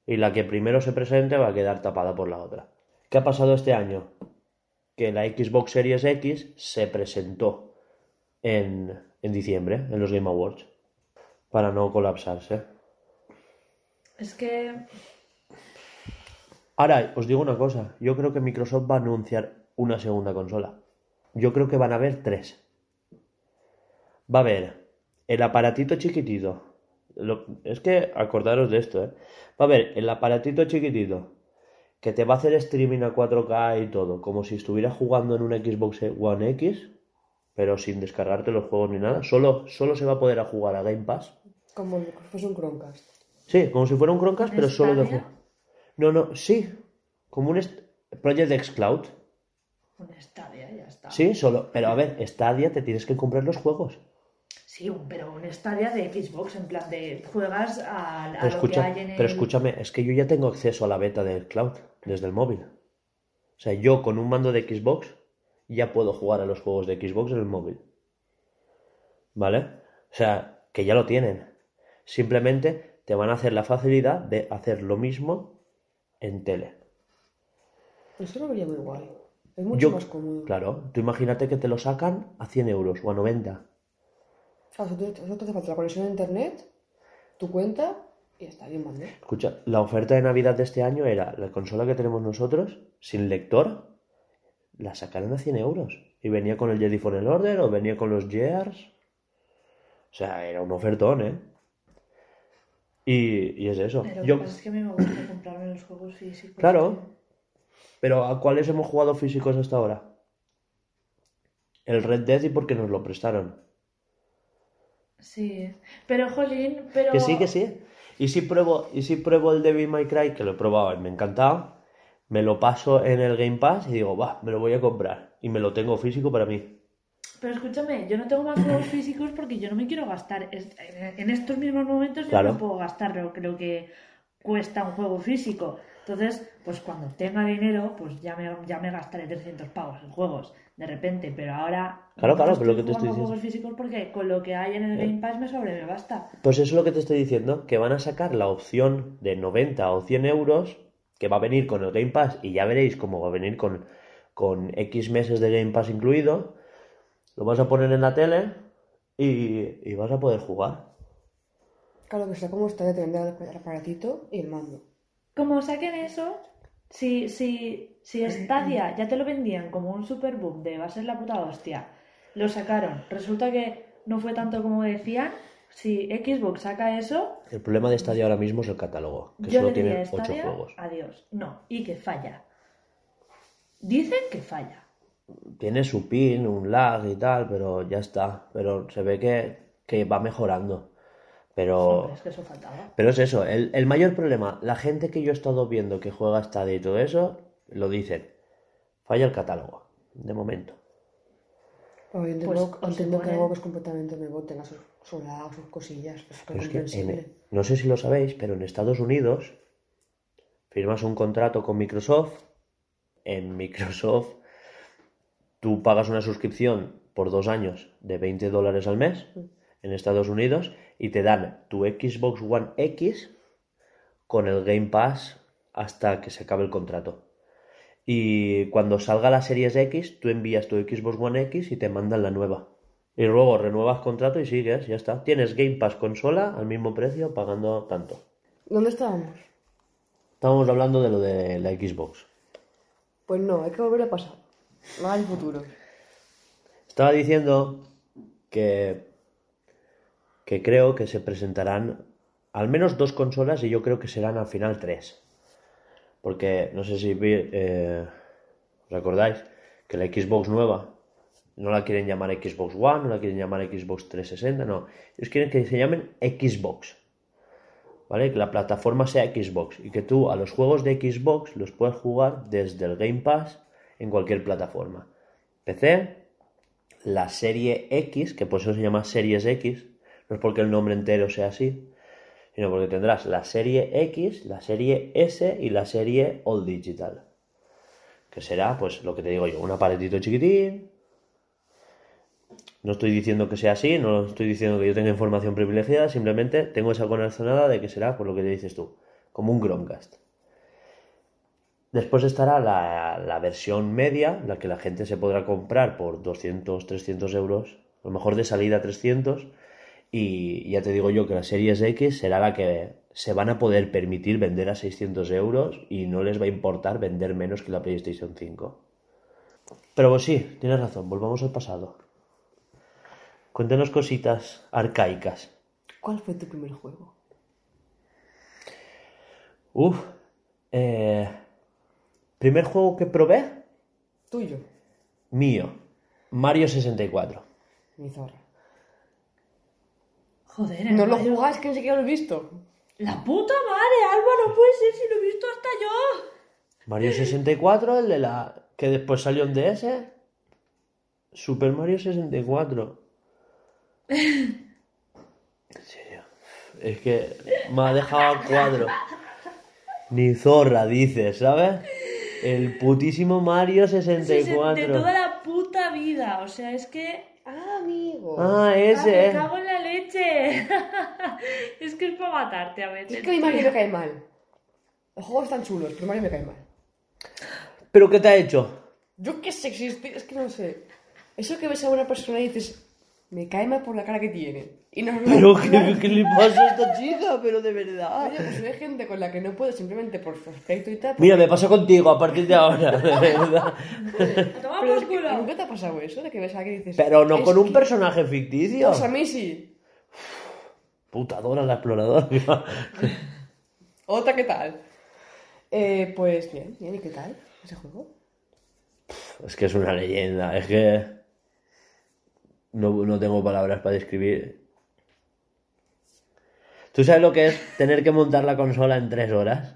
Y la que primero se presente va a quedar tapada por la otra. ¿Qué ha pasado este año? Que la Xbox Series X se presentó en, en diciembre, en los Game Awards, para no colapsarse. Es que. Ahora, os digo una cosa, yo creo que Microsoft va a anunciar una segunda consola. Yo creo que van a haber tres. Va a haber el aparatito chiquitito. Lo- es que acordaros de esto, ¿eh? Va a haber el aparatito chiquitito que te va a hacer streaming a 4K y todo, como si estuvieras jugando en una Xbox One X, pero sin descargarte los juegos ni nada. Solo, solo se va a poder a jugar a Game Pass. Como si fuese un Chromecast. Sí, como si fuera un Chromecast, ¿Un pero solo de juego. No, no, sí. Como un Project X Cloud. Un Stadia, ya está. Sí, solo. Pero a ver, Stadia te tienes que comprar los juegos. Sí, pero un Stadia de Xbox, en plan de juegas a, a Pero, lo que hay en el... pero escúchame, es que yo ya tengo acceso a la beta del cloud desde el móvil. O sea, yo con un mando de Xbox ya puedo jugar a los juegos de Xbox en el móvil. ¿Vale? O sea, que ya lo tienen. Simplemente te van a hacer la facilidad de hacer lo mismo en tele. Eso lo vería muy guay. Es mucho Yo- más cómodo. Claro, tú imagínate que te lo sacan a 100 euros o a 90. Claro, eso te, eso te hace falta la conexión a internet, tu cuenta y está bien mando. Escucha, la oferta de Navidad de este año era la consola que tenemos nosotros, sin lector, la sacaron a 100 euros. Y venía con el Jedi Fallen Order o venía con los Gears. O sea, era un ofertón, ¿eh? Y, y es eso. Pero lo Yo, que pasa es que a mí me gusta comprarme los juegos físicos. Claro. Pero ¿a cuáles hemos jugado físicos hasta ahora? El Red Dead y porque nos lo prestaron. Sí, pero jolín, pero... Que sí, que sí. Y si pruebo, y si pruebo el Devil May Cry, que lo he probado y me ha encantado, me lo paso en el Game Pass y digo, va, me lo voy a comprar. Y me lo tengo físico para mí. Pero escúchame, yo no tengo más (clears throat) juegos físicos porque yo no me quiero gastar. En estos mismos momentos yo Claro. no puedo gastar lo que cuesta un juego físico. Entonces, pues cuando tenga dinero, pues ya me, ya me gastaré 300 pavos en juegos de repente. Pero ahora. Claro, no claro, pero lo que te estoy jugando diciendo- juegos físicos porque con lo que hay en el Game Pass me sobre me basta. Pues eso es lo que te estoy diciendo, que van a sacar la opción de 90 o 100 euros, que va a venir con el Game Pass, y ya veréis cómo va a venir con, con X meses de Game Pass incluido. Lo vas a poner en la tele y, y vas a poder jugar. Claro que sea como está de tener el aparatito y el mando. Como saquen eso, si, si, si Stadia ya te lo vendían como un super boom de va a ser la puta hostia, lo sacaron, resulta que no fue tanto como decían, si Xbox saca eso, El problema de Stadia ahora mismo es el catálogo, que yo solo tiene a 8 Stadia, juegos. adiós. No, y que falla. Dicen que falla. Tiene su pin, un lag y tal, pero ya está. Pero se ve que, que va mejorando. Pero, es que eso faltaba. pero es eso, el, el mayor problema, la gente que yo he estado viendo que juega Stadia y todo eso, lo dicen. Falla el catálogo, de momento. Pero yo entiendo, Pues, entiendo que algo que es completamente nuevo tenga sus, sus cosillas. Es Pero es que en- comprensible. no sé si lo sabéis, pero en Estados Unidos firmas un contrato con Microsoft. En Microsoft tú pagas una suscripción por dos años de 20 dólares al mes en Estados Unidos y te dan tu Xbox One X con el Game Pass hasta que se acabe el contrato. Y cuando salga la Series X, tú envías tu Xbox One X y te mandan la nueva. Y luego renuevas contrato y sigues, ya está. Tienes Game Pass consola al mismo precio pagando tanto. ¿Dónde estábamos? Estábamos hablando de lo de la Xbox. Pues no, hay que volver a pasar. No al futuro. Estaba diciendo que, que creo que se presentarán al menos dos consolas y yo creo que serán al final tres. Porque no sé si eh, os acordáis que la Xbox nueva no la quieren llamar Xbox One, no la quieren llamar Xbox 360, no. Ellos quieren que se llamen Xbox. ¿Vale? Que la plataforma sea Xbox y que tú a los juegos de Xbox los puedas jugar desde el Game Pass en cualquier plataforma. PC, la serie X, que por eso se llama Series X, no es porque el nombre entero sea así, sino porque tendrás la serie X, la serie S y la serie All Digital. Que será, pues, lo que te digo yo, un aparatito chiquitín, No estoy diciendo que sea así, no estoy diciendo que yo tenga información privilegiada, simplemente tengo esa corazonada de que será por lo que te dices tú, como un Chromecast. Después estará la, la versión media, la que la gente se podrá comprar por 200, 300 euros, a lo mejor de salida 300, y ya te digo yo que la Series X será la que se van a poder permitir vender a 600 euros y no les va a importar vender menos que la PlayStation 5. Pero pues sí, tienes razón, volvamos al pasado. Cuéntanos cositas arcaicas. ¿Cuál fue tu primer juego? Uf, eh, primer juego que probé, Tuyo. mío, Mario 64. Mi zorra. Joder, el No lo Mario- jugáis, que ni siquiera lo he visto. La puta madre, Alba, no puede ser si lo he visto hasta yo. Mario 64, el de la que después salió en DS. Super Mario 64. (laughs) En serio. Es que me ha dejado a cuadro. Ni zorra, dices, ¿sabes? El putísimo Mario Sí, sí, 64. De toda la puta vida, o sea, es que... Ah, amigo. Ah, Ah, me ese. cago en la leche. (laughs) es que es para matarte a veces. Es que a mi Mario me cae mal. Los juegos están chulos, pero Mario me cae mal. ¿Pero qué te ha hecho? Yo qué sé, existe, es que no sé. Eso que ves a una persona y dices, me cae mal por la cara que tiene. Y no ¿Pero qué, qué le pasa a esta chica? Pero de verdad. Oye, pues hay gente con la que no puedo simplemente por su aspecto y tal. Mira, me pasa contigo a partir de ahora, de (laughs) verdad. Toma Pero por es que culo. nunca te ha pasado eso, de que ves a alguien y dices... Pero no "Es con un que- personaje ficticio. Pues a mí sí. Putadora la exploradora. (laughs) Otra, ¿qué tal? Eh, pues bien, bien, ¿y qué tal ese juego? Es que es una leyenda, es que no, no tengo palabras para describir. ¿Tú sabes lo que es tener que montar la consola en tres horas?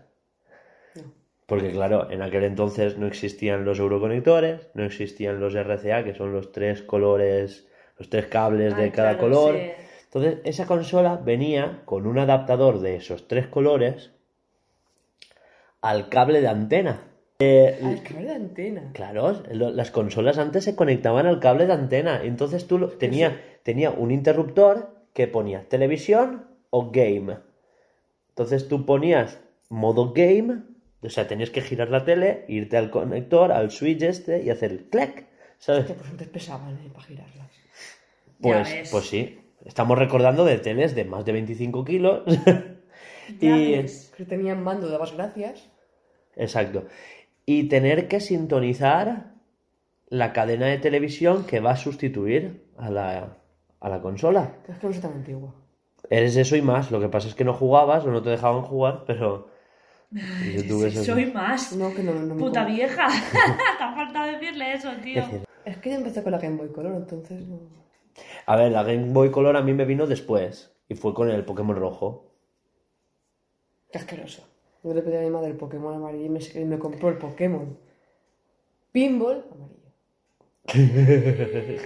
Porque claro, en aquel entonces no existían los euroconectores, no existían los RCA, que son los tres colores, los tres cables de Ah, cada claro, color. sí. Entonces, esa consola venía con un adaptador de esos tres colores al cable de antena. Eh, Al cable de antena. Claro, lo- las consolas antes se conectaban al cable de antena. Entonces tú lo- tenía, tenía un interruptor que ponía televisión o game. Entonces tú ponías modo game, o sea, tenías que girar la tele, irte al conector, al switch este y hacer el clac, ¿sabes? Hostia, pues antes pesaban eh, para girarlas. Pues, ves. pues sí, estamos recordando de teles de más de 25 kilos. Ya (laughs) y, ves. Que tenían mando, dabas gracias. Exacto. Y tener que sintonizar la cadena de televisión que va a sustituir a la, a la consola. Es que no soy tan antigua. Eres eso y más. Lo que pasa es que no jugabas o no te dejaban jugar, pero. yo tuve Sí, eso. soy más. No, que no, no me Puta vieja. (laughs) Te ha faltado decirle eso, tío. Es que yo empecé con la Game Boy Color, entonces no... A ver, la Game Boy Color a mí me vino después. Y fue con el Pokémon rojo. Qué asqueroso. Yo le pedí a mi madre el Pokémon amarillo y me, y me compró el Pokémon Pinball amarillo. (laughs)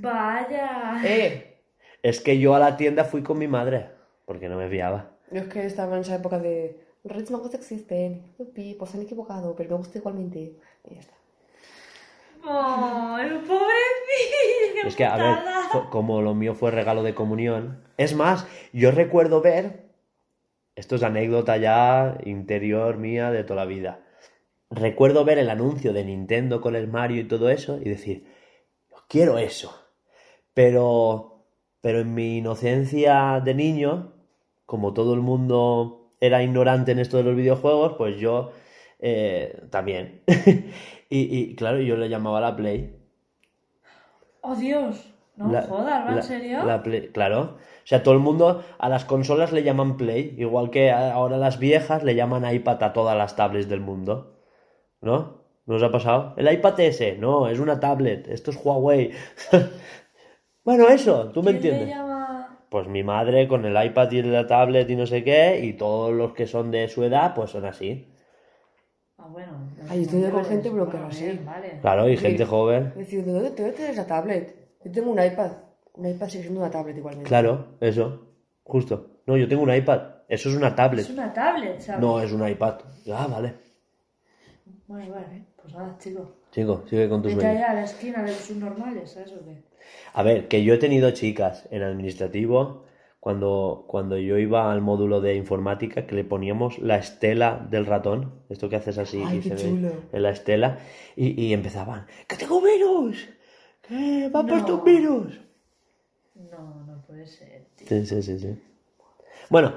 Vaya. ¡Eh! Es que yo a la tienda fui con mi madre. Porque no me fiaba. Yo es que estaba en esa época de... Los Reyes Magos existen. Yupi, pues se han equivocado, pero me gusta igualmente. Y ya está. ¡Ay, pobrecillo! Es que, a ver, como lo mío fue regalo de comunión. Es más, yo recuerdo ver. Esto es anécdota ya interior mía de toda la vida. Recuerdo ver el anuncio de Nintendo con el Mario y todo eso y decir, quiero eso. Pero, pero en mi inocencia de niño, como todo el mundo era ignorante en esto de los videojuegos, pues yo eh, también. (laughs) y, y, claro, yo le llamaba la Play. ¡Oh, Dios! No La- jodas, ¿va? la- ¿En serio? la Play- claro. O sea, todo el mundo a las consolas le llaman Play, igual que a- ahora las viejas le llaman iPad a todas las tablets del mundo. ¿No? ¿No os ha pasado? El iPad S, no, es una tablet, esto es Huawei. (laughs) bueno, eso, tú me ¿Quién le entiendes. llama? Pues mi madre con el iPad y la tablet y no sé qué, y todos los que son de su edad, pues son así. Ah, bueno. Ay, estoy gente bloqueada Bueno, así. bien, Vale. Claro, y Sí. gente joven. Decir, ¿de dónde, de dónde tienes la tablet? Yo tengo un iPad. Un iPad sigue siendo una tablet igualmente. Claro, eso, justo. No, yo tengo un iPad, eso es una tablet. Es una tablet, ¿sabes? No, es un iPad. Ah, vale. Bueno, vale. Pues nada, chico. Chico, sigue con tus Vete sueños. allá a la esquina de los subnormales, ¿sabes o qué? A ver, que yo he tenido chicas en administrativo cuando, cuando yo iba al módulo de informática que le poníamos la estela del ratón, esto que haces así Ay, y qué se ve chulo. en la estela, y, y empezaban, ¡que tengo virus! ¡Que me ha puesto un No. virus! No, no puede ser, tío. Sí, sí, sí, sí. Bueno,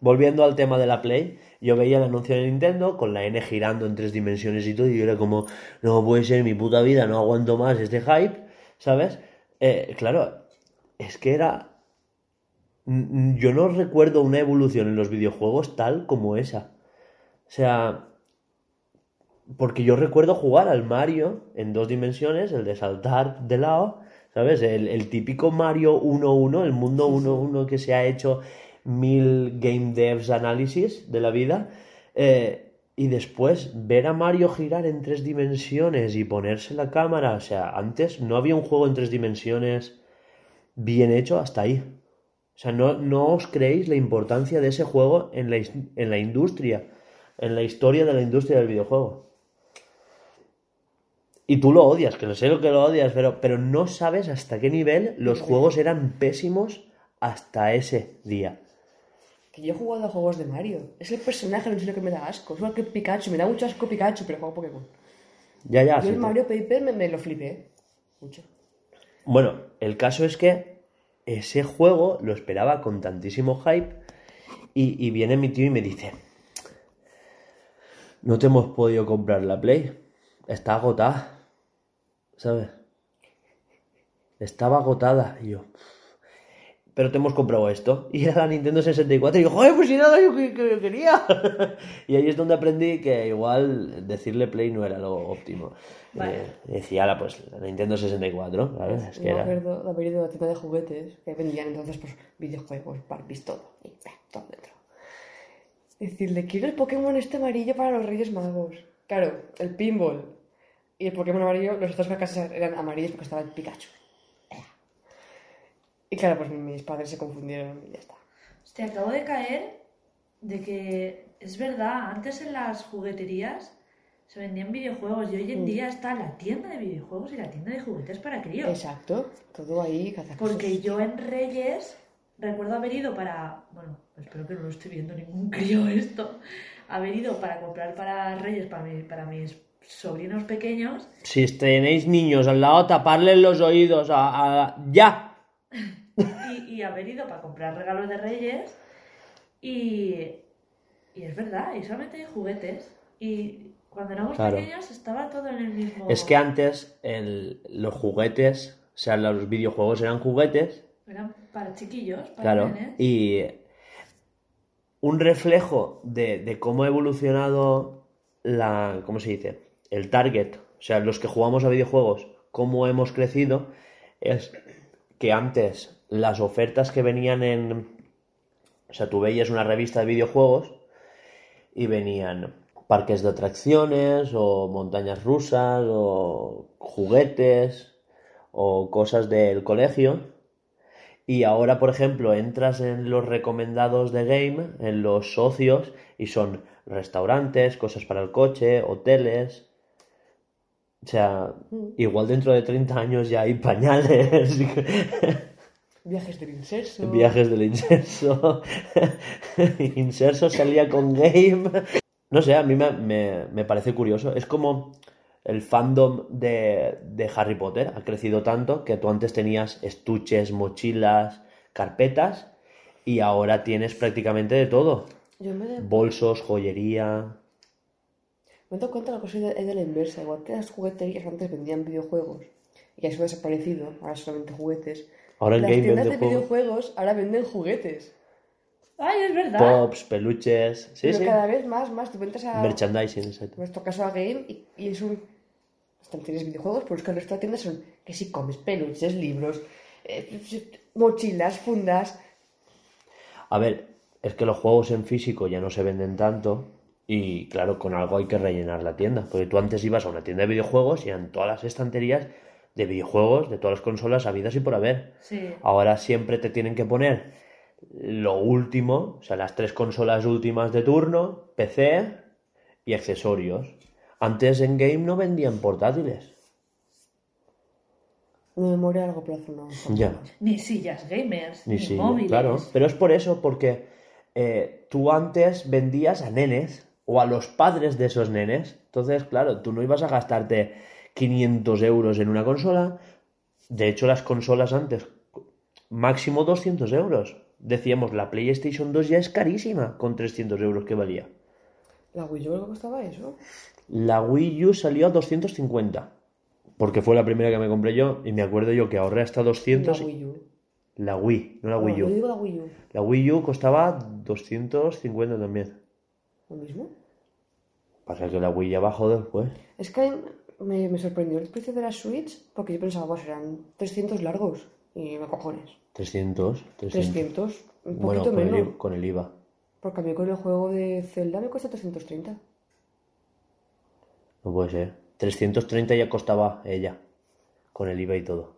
volviendo al tema de la Play, yo veía el anuncio de Nintendo con la N girando en tres dimensiones y todo, y yo era como, no puede ser mi puta vida, no aguanto más este hype, ¿sabes? Eh, claro, es que era... Yo no recuerdo una evolución en los videojuegos tal como esa. O sea, porque yo recuerdo jugar al Mario en dos dimensiones, el de saltar de lado, ¿sabes? El, el típico Mario 1-1, el mundo 1-1 que se ha hecho mil game devs análisis de la vida. eh, y después ver a Mario girar en tres dimensiones y ponerse la cámara. O sea, antes no había un juego en tres dimensiones bien hecho hasta ahí. O sea, no, no os creéis la importancia de ese juego en la, en la industria, en la historia de la industria del videojuego. Y tú lo odias, que no sé lo que lo odias, pero, pero no sabes hasta qué nivel los juegos eran pésimos hasta ese día. Que yo he jugado a juegos de Mario. Es el personaje, no sé lo que me da asco. Es igual que Pikachu. Me da mucho asco Pikachu, pero juego Pokémon. Ya, ya. Yo sí, el. Mario Paper me, me lo flipé. Mucho. Bueno, el caso es que ese juego lo esperaba con tantísimo hype y, y viene mi tío y me dice, no te hemos podido comprar la Play, está agotada, ¿sabes? Estaba agotada y yo, pero te hemos comprado esto y era la Nintendo 64 y yo, joder, pues si nada yo que, que yo quería. (laughs) y ahí es donde aprendí que igual decirle Play no era lo óptimo. Vale. Eh, decía, la, pues la Nintendo 64, ¿sabes? Es que me era... acuerdo de haber ido a la tienda de juguetes que vendían entonces pues videojuegos, Barbies, todo. Y todo dentro. Decirle, quiero el Pokémon este amarillo para los Reyes Magos. Claro, el pinball y el Pokémon amarillo, los otros casas eran amarillos porque estaba el Pikachu. Y claro, pues mis padres se confundieron y ya está. Hostia, acabo de caer de que es verdad, antes en las jugueterías se vendían videojuegos y hoy en Mm. día está la tienda de videojuegos y la tienda de juguetes para críos. Exacto, todo ahí, cazacosos. Porque yo en Reyes recuerdo haber ido para. Bueno, espero que no lo esté viendo ningún (laughs) crío esto. Haber ido para comprar para Reyes, para, mi- para mis sobrinos pequeños. Si tenéis niños al lado, taparles los oídos. A, a- ¡Ya! (laughs) Y, y haber ido para comprar regalos de Reyes. Y, y es verdad, y solamente hay juguetes. Y cuando éramos Claro. pequeños estaba todo en el mismo. Es que antes el- los juguetes, o sea, los videojuegos eran juguetes, Eran para chiquillos, para claro, nenes. y un reflejo de, de cómo ha evolucionado la, ¿cómo se dice? El target, o sea, los que jugamos a videojuegos, cómo hemos crecido, es que antes las ofertas que venían en, o sea, tú veías una revista de videojuegos y venían parques de atracciones o montañas rusas o juguetes o cosas del colegio. Y ahora, por ejemplo, entras en los recomendados de game, en los socios, y son restaurantes, cosas para el coche, hoteles. O sea, igual dentro de 30 años ya hay pañales, (laughs) Viajes del inserso. viajes del inserso. (laughs) Inserso salía con game. No sé, a mí me, me- me parece curioso. Es como el fandom de, de Harry Potter ha crecido tanto que tú antes tenías estuches, mochilas, carpetas y ahora tienes prácticamente de todo. Yo me, Bolsos, joyería. Me he dado cuenta de la cosa es de, la inversa. Igual que las jugueterías antes vendían videojuegos y eso ha desaparecido, ahora solamente juguetes. Ahora el las game tiendas vende de juegos. videojuegos ahora venden juguetes. ¡Ay, es verdad! Pops, peluches. Sí, pero sí. cada vez más, más. Tú entras a. Merchandising, exacto. En nuestro caso a Game y, y es un... Están tienes videojuegos, pero es que el resto de tiendas son que si comes peluches, libros, eh, mochilas, fundas... A ver, es que los juegos en físico ya no se venden tanto y claro, con algo hay que rellenar la tienda. Porque tú antes ibas a una tienda de videojuegos y eran todas las estanterías de videojuegos de todas las consolas habidas y por haber. Sí. Ahora siempre te tienen que poner lo último, o sea, las tres consolas últimas de turno, PC y accesorios. Antes en Game no vendían portátiles. Una memoria a largo plazo, no. Ya. Ni sillas gamers, Ni móviles. claro. Pero es por eso, porque eh, tú antes vendías a nenes o a los padres de esos nenes. Entonces, claro, tú no ibas a gastarte 500 euros en una consola. De hecho, las consolas antes, máximo 200 euros. Decíamos, la PlayStation 2 ya es carísima con 300 euros que valía. La Wii U costaba eso. La Wii U salió a 250. Porque fue la primera que me compré yo y me acuerdo yo que ahorré hasta 200. La Wii U. La Wii, no la Wii No, U. Yo digo la Wii U. La Wii U costaba 250 también. ¿Lo mismo? Pasa que la Wii ya bajó después. Es que me, me sorprendió el precio de la Switch porque yo pensaba, pues eran 300 largos. Y me cojones. 300, 300. 300. Un Bueno, poquito con menos. Con el IVA. Porque a mí con el juego de Zelda me cuesta 330. No puede ser. 330 ya costaba ella. Con el IVA y todo.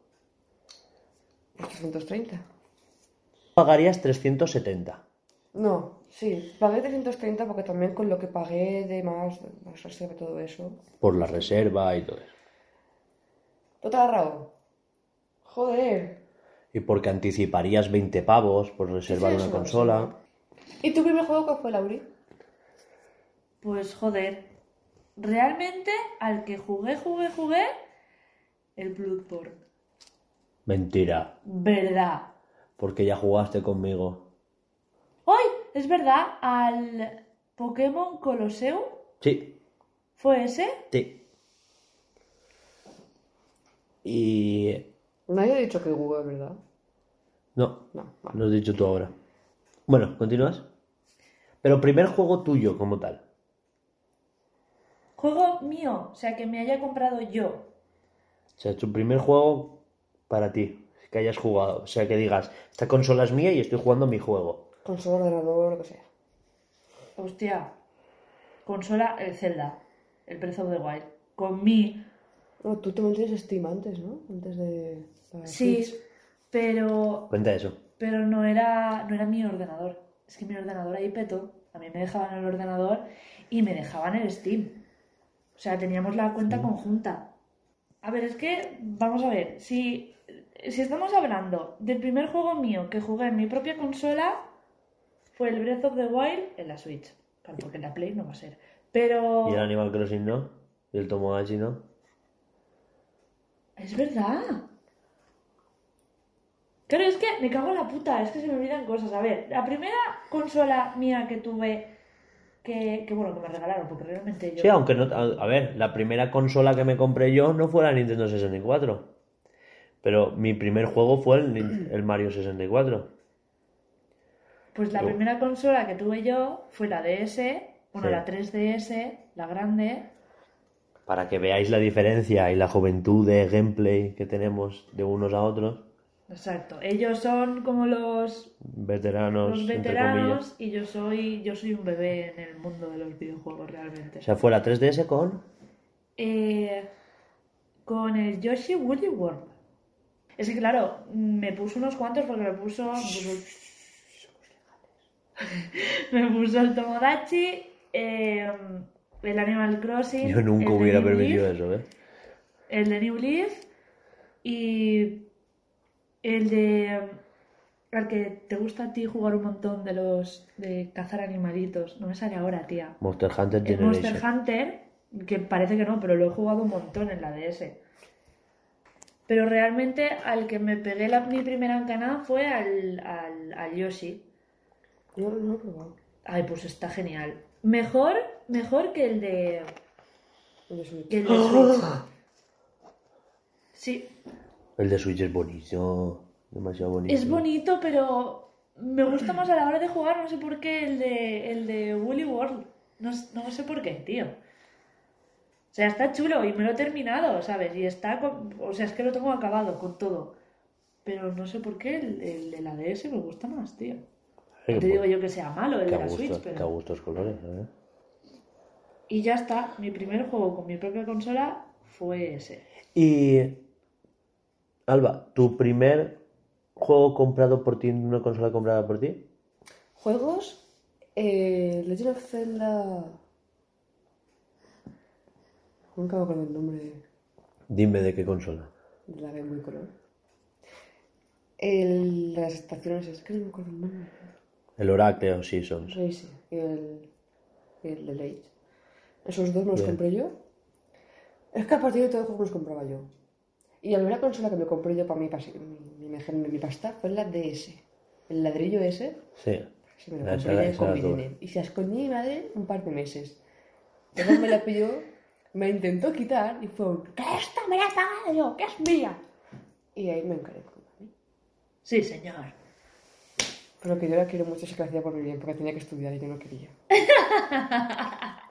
Pues 330. Pagarías 370. No, sí. Pagué 330 porque también con lo que pagué de más, más reserva y todo eso. Por la reserva y todo eso. Total, Raúl. Joder. Y porque anticiparías 20 pavos por reservar una consola. ¿Y tu primer juego cuál fue, Lauri? Pues joder, realmente al que jugué, jugué, jugué, el Bloodborne. Mentira. ¿Verdad? Porque ya jugaste conmigo. ¡Ay! Es verdad, al Pokémon Colosseum, Sí, ¿fue ese? sí. Y... Nadie ha dicho que Google, ¿verdad? No, No, vale. lo has dicho tú ahora. Bueno, ¿continúas? Pero primer juego tuyo como tal. Juego mío, o sea, que me haya comprado yo. O sea, tu primer juego para ti, que hayas jugado. O sea, que digas, esta consola es mía y estoy jugando mi juego. Consola, ordenador, lo que sea. Hostia, consola, el Zelda, el Breath of the Wild. Con mi... No, tú también tienes Steam antes, ¿no? Antes de... Sí, Switch. pero Cuenta eso. pero no era, no era mi ordenador. Es que mi ordenador ahí petó. A mí me dejaban el ordenador y me dejaban el Steam. O sea, teníamos la cuenta conjunta. A ver, es que, vamos a ver, si, si estamos hablando del primer juego mío que jugué en mi propia consola, fue el Breath of the Wild en la Switch. Claro, porque en la Play no va a ser. Pero... Y el Animal Crossing no. Y el Tomodachi no. Es verdad. Claro, es que me cago en la puta, es que se me olvidan cosas. A ver, la primera consola mía que tuve, que, que bueno, que me regalaron, porque realmente yo... Sí, aunque no. A, a ver, la primera consola que me compré yo no fue la Nintendo 64. Pero mi primer juego fue el, el Mario 64. Pues la primera consola que tuve yo fue la DS, bueno, Sí. la 3DS, la grande. Para que veáis la diferencia y la juventud de gameplay que tenemos de unos a otros. Exacto. Ellos son como los, Veteranos, los veteranos y yo soy, yo soy un bebé en el mundo de los videojuegos realmente. O sea, fue la 3DS con. Eh, con el Yoshi Woolly World. Es que claro, me puso unos cuantos porque me puso. Me puso, (laughs) me puso el Tomodachi, eh, el Animal Crossing. Yo nunca hubiera permitido Leaf, eso, ¿eh? El de New Leaf y el de. Al que te gusta a ti jugar un montón de los. de cazar animalitos. No me sale ahora, tía. Monster Hunter El Generation. Monster Hunter, que parece que no, pero lo he jugado un montón en la DS. Pero realmente al que me pegué la, mi primera encanada fue al, al, al Yoshi. Yo no lo he probado. Ay, pues está genial. Mejor, mejor que el de, El de Switch. que el de Switch. Sí, El de Switch es bonito. Demasiado bonito. es bonito, pero me gusta más a la hora de jugar, no sé por qué, el de, el de Woolly World. No, no sé por qué, tío. O sea, está chulo y me lo he terminado, ¿sabes? Y está con... O sea, es que lo tengo acabado con todo. Pero no sé por qué el, el de la DS me gusta más, tío. No te digo yo que sea malo el de la Switch, que a pero... gustos colores, ¿eh? Y ya está, mi primer juego con mi propia consola fue ese. Y. Alba, ¿tu primer juego comprado por ti en una consola comprada por ti? Juegos. Eh, Legend of Zelda. Nunca me acuerdo el nombre. Dime de qué consola. de la Game Boy Color. El, las estaciones, es que no me acuerdo el nombre. El Oracle of Seasons. Sí, sí. Y el, y el de Late. Esos dos me los Bien. compré yo. Es que a partir de todo juego los compraba yo. Y la primera consola que me compré yo para mi, mi, mi, mi- mi pasta fue la DS. El ladrillo ese. Sí. Sí, me lo Esa compré mi tu- dinero. Y se la escondí mi madre un par de meses. Luego me la pilló, me intentó quitar y fue un ¡Que esta me la has pagado yo! ¡Que es mía! Y ahí me encaré con mami. Sí, señor. Pero que yo la quiero mucho, sé que la hacía por mi bien, porque tenía que estudiar y yo no quería. (laughs)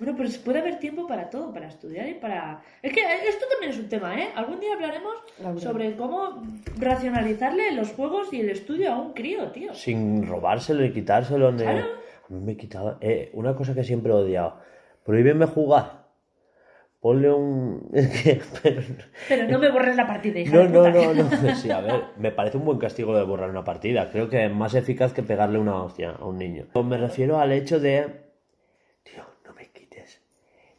Bueno, pero puede haber tiempo para todo, para estudiar y para... Es que esto también es un tema, ¿eh? Algún día hablaremos sobre cómo racionalizarle los juegos y el estudio a un crío, tío. Sin robárselo y quitárselo. ni- Claro. A mí me quitaba. eh, una cosa que siempre he odiado. Prohíbeme jugar. Ponle un. (laughs) Es que. pero- Pero no me borres la partida, hija No, de no, puta. no, no. (laughs) Sí, a ver, me parece un buen castigo de borrar una partida. Creo que es más eficaz que pegarle una hostia a un niño. Me refiero al hecho de. Tío, no me quites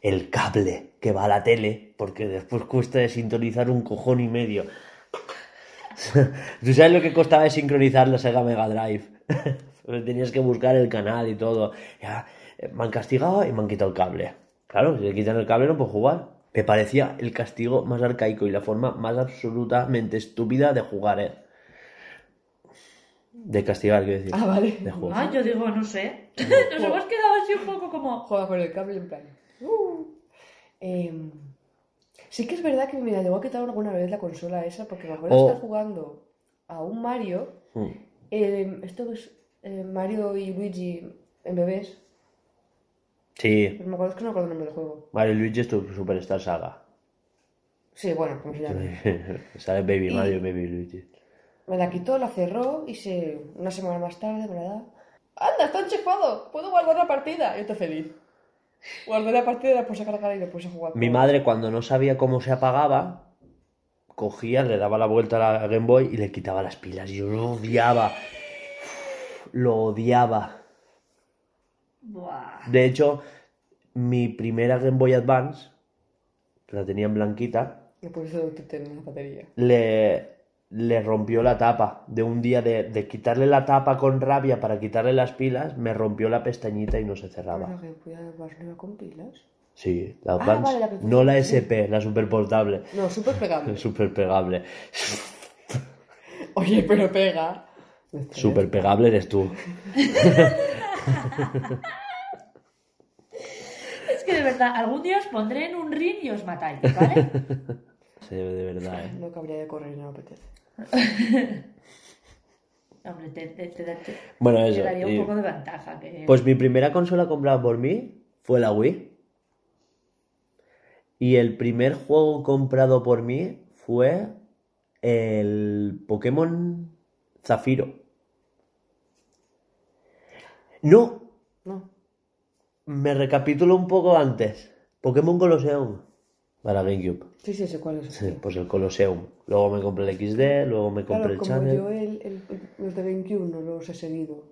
el cable que va a la tele, porque después cuesta de sintonizar un cojón y medio. (laughs) ¿Tú sabes lo que costaba de sincronizar la Sega Mega Drive? Pues Tenías que buscar el canal y todo. Ya, me han castigado y me han quitado el cable. Claro, si le quitan el cable no puedo jugar. Me parecía el castigo más arcaico y la forma más absolutamente estúpida de jugar, ¿eh? De castigar, quiero decir. Ah, vale. De jugar. Ah, yo digo, no sé. (laughs) (laughs) Nos hemos quedado así un poco como... Juega con el cable en plan. "Uh". Em, sí que es verdad que me la a quitar alguna vez la consola esa, porque me acuerdo de Oh. estar jugando a un Mario. Mm. em, esto es eh, Mario y Luigi en bebés. Sí, me acuerdo es que no me acuerdo el nombre del juego. Mario Luigi es tu Superstar Saga. Sí, bueno, como se llama. Sale Baby Y- Mario Baby Luigi. Me la quitó, la cerró y se... una semana más tarde me la da. ¡Anda, está enchufado! ¡Puedo guardar la partida! Y estoy feliz. Guardé la partida, la puse a cargar y le puse a jugar. Mi madre, cuando no sabía cómo se apagaba, cogía, le daba la vuelta a la Game Boy y le quitaba las pilas. Yo lo odiaba. Lo odiaba. Buah. De hecho, mi primera Game Boy Advance, que la tenía en blanquita, Y por eso en la batería. le, le rompió la tapa. De un día de, de quitarle la tapa con rabia para quitarle las pilas, me rompió la pestañita y no se cerraba. ¿La Game Boy Advance no con pilas? Sí, la Ah, Advance. vale, la no la. SP, la super portable. No, súper pegable. (laughs) Super pegable. Oye, pero pega. Super pegable eres tú. (laughs) (laughs) Es que de verdad, algún día os pondré en un ring y os matáis, ¿vale? (laughs) Sí, de verdad, ¿eh? No cabría de correr, no me apetece. (laughs) Hombre, te, te, te- te- Bueno, te eso. daría un y- poco de ventaja. Que... Pues mi primera consola comprada por mí fue la Wii. Y el primer juego comprado por mí fue el Pokémon Zafiro. No, No. me recapitulo un poco antes. Pokémon Colosseum. Para GameCube. Sí, sí, sé cuál es. Sí, pues el Colosseum. Luego me compré el XD, luego me compré Claro, el como Channel. yo el, el, los de GameCube no los he seguido.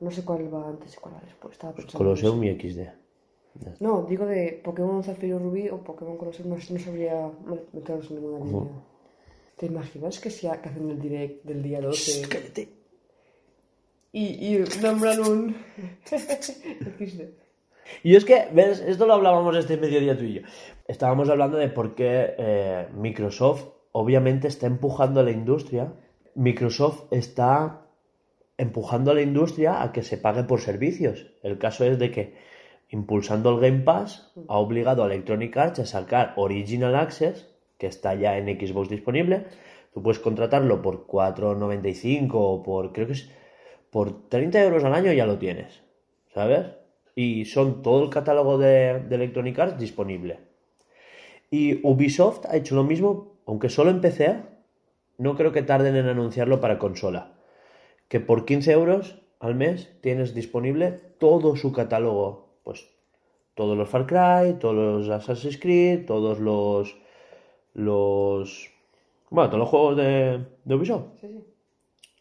No sé cuál va antes y cuál va después. Estaba en Colosseum y XD. No, digo de Pokémon Zafiro Rubí o Pokémon Colosseum. No, no sabría meterlos en ninguna línea. ¿Te imaginas que, sea, que hacen el direct del día 12 Cállate. Y, y nombran un? (laughs) Y es que, ¿ves? Esto lo hablábamos este mediodía tú y yo. Estábamos hablando de por qué eh, Microsoft obviamente está empujando a la industria. Microsoft está empujando a la industria a que se pague por servicios. El caso es de que, impulsando el Game Pass, ha obligado a Electronic Arts a sacar Original Access, que está ya en Xbox disponible. Tú puedes contratarlo por 4,95 o por, creo que es, por 30 euros al año ya lo tienes. ¿Sabes? Y son todo el catálogo de, de Electronic Arts disponible. Y Ubisoft ha hecho lo mismo, aunque solo en PC, no creo que tarden en anunciarlo para consola. Que por 15 euros al mes tienes disponible todo su catálogo. Pues todos los Far Cry, todos los Assassin's Creed, todos los. los. Bueno, todos los juegos de, de Ubisoft Sí, sí.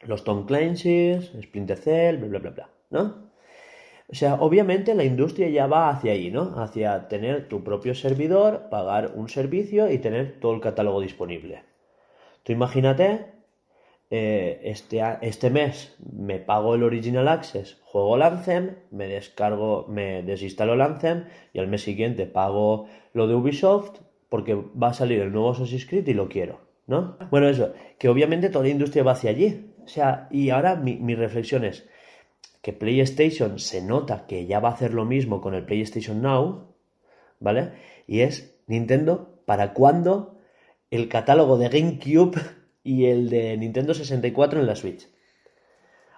Los Tom Clancy's, Splinter Cell, bla bla bla bla, ¿no? O sea, obviamente la industria ya va hacia ahí, ¿no? Hacia tener tu propio servidor, pagar un servicio y tener todo el catálogo disponible. Tú imagínate, eh, este, este mes me pago el Original Access, juego el Anthem, me descargo, me desinstalo el Anthem y al mes siguiente pago lo de Ubisoft porque va a salir el nuevo Assassin's Creed y lo quiero, ¿no? Bueno, eso, que obviamente toda la industria va hacia allí. O sea, y ahora mi, mi reflexión es que PlayStation se nota que ya va a hacer lo mismo con el PlayStation Now, ¿vale? Y es Nintendo, ¿para cuándo el catálogo de GameCube (laughs) y el de Nintendo 64 en la Switch?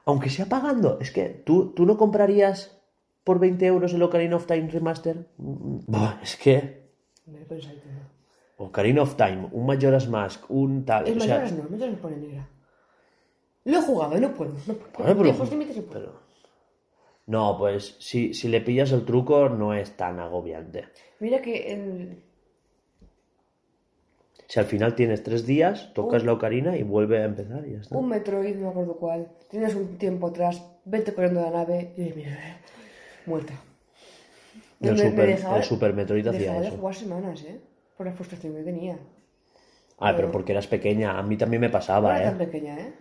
Aunque sea pagando, es que tú, tú no comprarías por 20 euros el Ocarina of Time Remaster. Mm, buah, es que. Ocarina of Time, un Majora's Mask, un tal. O sea, Mayoras no, Mayoras me pone negra. Lo he jugado, no puedo. No puedo. Bueno, pero- no puedo. pero- No, pues si, si le pillas el truco no es tan agobiante. Mira que el... Si al final tienes tres días, tocas Un- la ocarina y vuelve a empezar y ya está. un Metroid, no me acuerdo cuál. Tienes un tiempo atrás, vete corriendo la nave y mira, (laughs) muerta. el, Me- me super, dejaba- el Super Metroid hacía Dejaba de eso. jugar semanas, ¿eh? Por la frustración que tenía. Ah, pero porque eras pequeña. A mí también me No pasaba, era tan ¿eh? pequeña, ¿eh?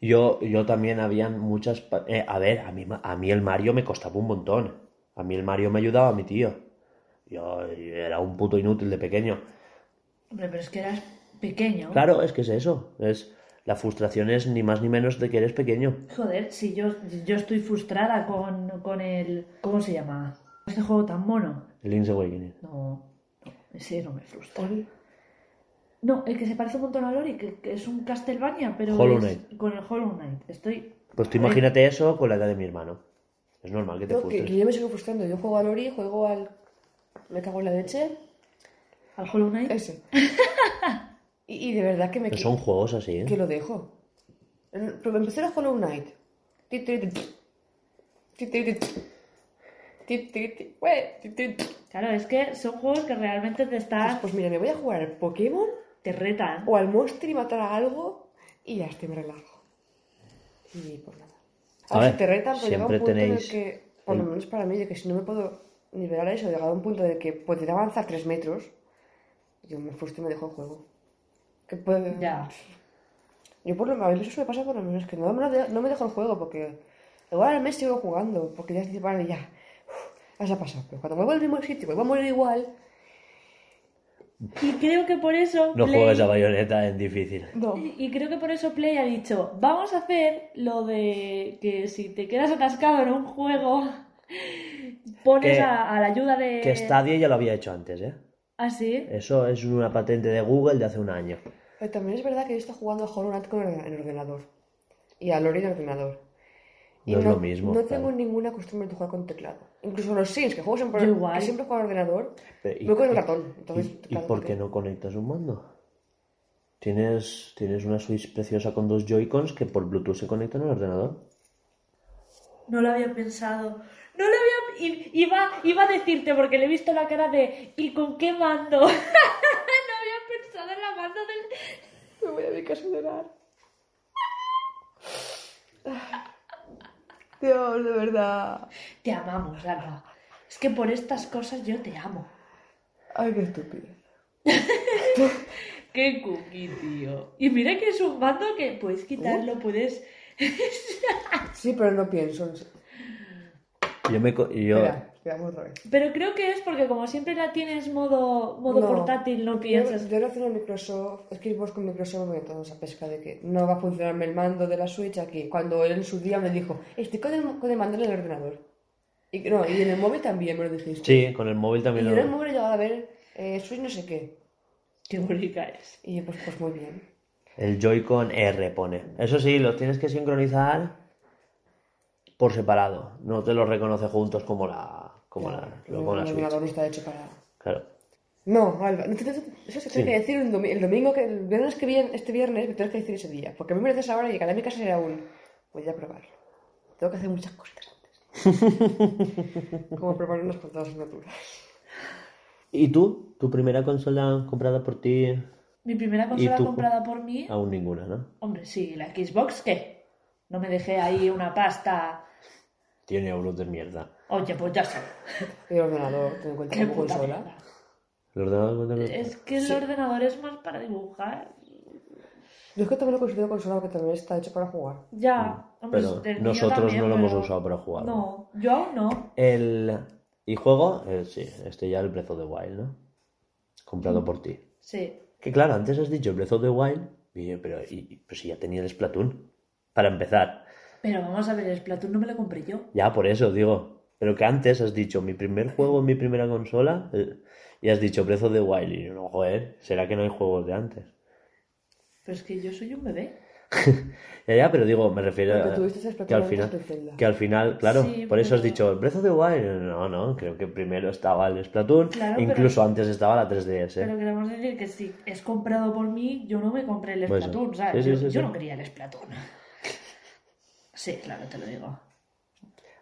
Yo, yo también habían muchas... eh, a ver, a mí, ma- a mí el Mario me costaba un montón. A mí el Mario me ayudaba a mi tío. Yo era un puto inútil de pequeño. Hombre, pero es que eras pequeño. Claro, es que es eso. Es, la frustración es ni más ni menos de que eres pequeño. Joder, si yo, yo estoy frustrada con, con el... ¿Cómo se llama? Este juego tan mono. El Link's Awakening. No, no, ese no me frustra. No, el que se parece un montón a Lori, que, que es un Castlevania, pero Hollow es Knight. con el Hollow Knight. Estoy... Pues tú imagínate eso con la edad de mi hermano. Es normal que te No, que, frustres. que yo me sigo frustrando. Yo juego al Ori, juego al... Me cago en la leche. ¿Al Hollow Knight? Ese. y, y de verdad que me... Pero son juegos así, ¿eh? Que lo dejo. Pero empecé a Hollow Knight. Ti, ti, ti, ti. Ti, ti, ti. Ti, ti, ti. Ue, ti, ti, ti. Claro, es que son juegos que realmente te Pues, están... pues mira, me voy a jugar al Pokémon te retan. o al monstruo y matar a algo y ya estoy, me relajo. Y pues nada. A Ahora, ver, si te retan, pues llega un siempre punto en el tenéis que, por lo menos para mí, de que si no me puedo nivelar a eso, llegar a un punto de que podría avanzar 3 metros, yo me frustro y me dejo el juego. Que puede... Ya. Yo por lo menos, eso me pasa por lo menos, que no, no me dejo el juego porque igual al mes sigo jugando, porque ya estoy vale, ya, uf, ya ha pasado. Pero cuando vuelvo al mismo sitio, vuelvo a morir igual, Y creo que por eso... No Play- juegues a bayoneta en difícil. no. Y y creo que por eso Play ha dicho, vamos a hacer lo de que si te quedas atascado en un juego, (laughs) pones Que- a, a la ayuda de... Que Stadia ya lo había hecho antes, ¿eh? ¿Ah, sí? Eso es una patente de Google de hace un año. Pero también es verdad que yo estoy jugando a Hollow Knight con el, en ordenador y a Lori en ordenador. No es lo mismo, No claro. tengo ninguna costumbre de jugar con teclado. Incluso los Sims, que juego siempre, igual. que siempre juego en ordenador, Pero, ¿y- voy con el ratón. Entonces, ¿Y, por ¿para qué no conectas un mando? Tienes, tienes una Switch preciosa con dos Joy-Cons que por Bluetooth se conectan al ordenador. No lo había pensado. No lo había... i- Iba, iba a decirte porque le he visto la cara de ¿y con qué mando? (laughs) no había pensado en la mando del... Me voy a mi casa a llorar. (laughs) Dios, de verdad. Te amamos, Alba. Es que por estas cosas yo te amo. Ay, qué estúpido. (laughs) Qué cookie, tío. Y mira que es un mando que puedes quitarlo, puedes... Sí, pero no pienso. en- Yo me... co- Yo, Espera, veamos otra vez. Pero creo que es porque como siempre la tienes modo, modo No. portátil, no piensas... Yo, yo no tengo Microsoft, Xbox con Microsoft me toda esa pesca de que no va a funcionarme el mando de la Switch aquí. Cuando él en su día me dijo, estoy con el, con el mando en el ordenador. Y, no, y en el móvil también me lo dijiste. sí, con el móvil Y también yo lo... en el móvil he llegado a ver eh, Switch no sé qué. Qué bonita es. Y pues, pues muy bien. El Joy-Con R pone. Eso sí, los tienes que sincronizar por separado. No te los reconoce juntos como la... Como la, como la Switch. está hecho para... Claro. No, Alba, no eso se tiene Sí. que decir un domi- el domingo, que el viernes que viene, este viernes, me tienes que decir ese día. Porque a mí me dices ahora y llegar a mi casa será un... Voy a probarlo. Tengo que hacer muchas cositas antes. (laughs) Como preparar unas cuantas asignaturas. ¿Y tú? ¿Tu primera consola comprada por ti? Mi primera consola tú? comprada por mí... Aún ninguna, ¿no? Hombre, sí, la Xbox, ¿qué? No me dejé ahí una pasta... 100 euros de mierda. Oye, pues ya sé. Y el ordenador, ten en cuenta Qué como puta consola. mierda. ¿El ordenador? Es que el Sí. ordenador es más para dibujar. Yo es que también lo considero consola porque también está hecho para jugar. Ya. hombre, Mm. Pero del mío nosotros también, no lo hemos pero- usado para jugar. No, yo aún no. El... ¿Y juego? Eh, sí, este ya el Breath of the Wild, ¿no? Comprado por ti. Sí. Que claro, antes has dicho Breath of the Wild, y yo, pero, y, pues si ya tenía el Splatoon. Para empezar. Pero vamos a ver, el Splatoon no me lo compré yo. Ya, por eso digo. Pero que antes has dicho mi primer juego en mi primera consola eh, y has dicho Breath of the Wild. Y yo, no, joder, ¿será que no hay juegos de antes? Pero es que yo soy un bebé. (laughs) Ya, ya, pero digo, me refiero a que al final, de Zelda. que al final, claro, Sí, por eso has dicho Breath of the Wild. No, no, creo que primero estaba el Splatoon, Claro, pero- incluso antes estaba la 3DS. Pero queremos decir que si es comprado por mí, yo no me compré el Pues, Splatoon, ¿sabes? sí, sí, yo, yo no quería el Splatoon. Sí, claro, te lo digo.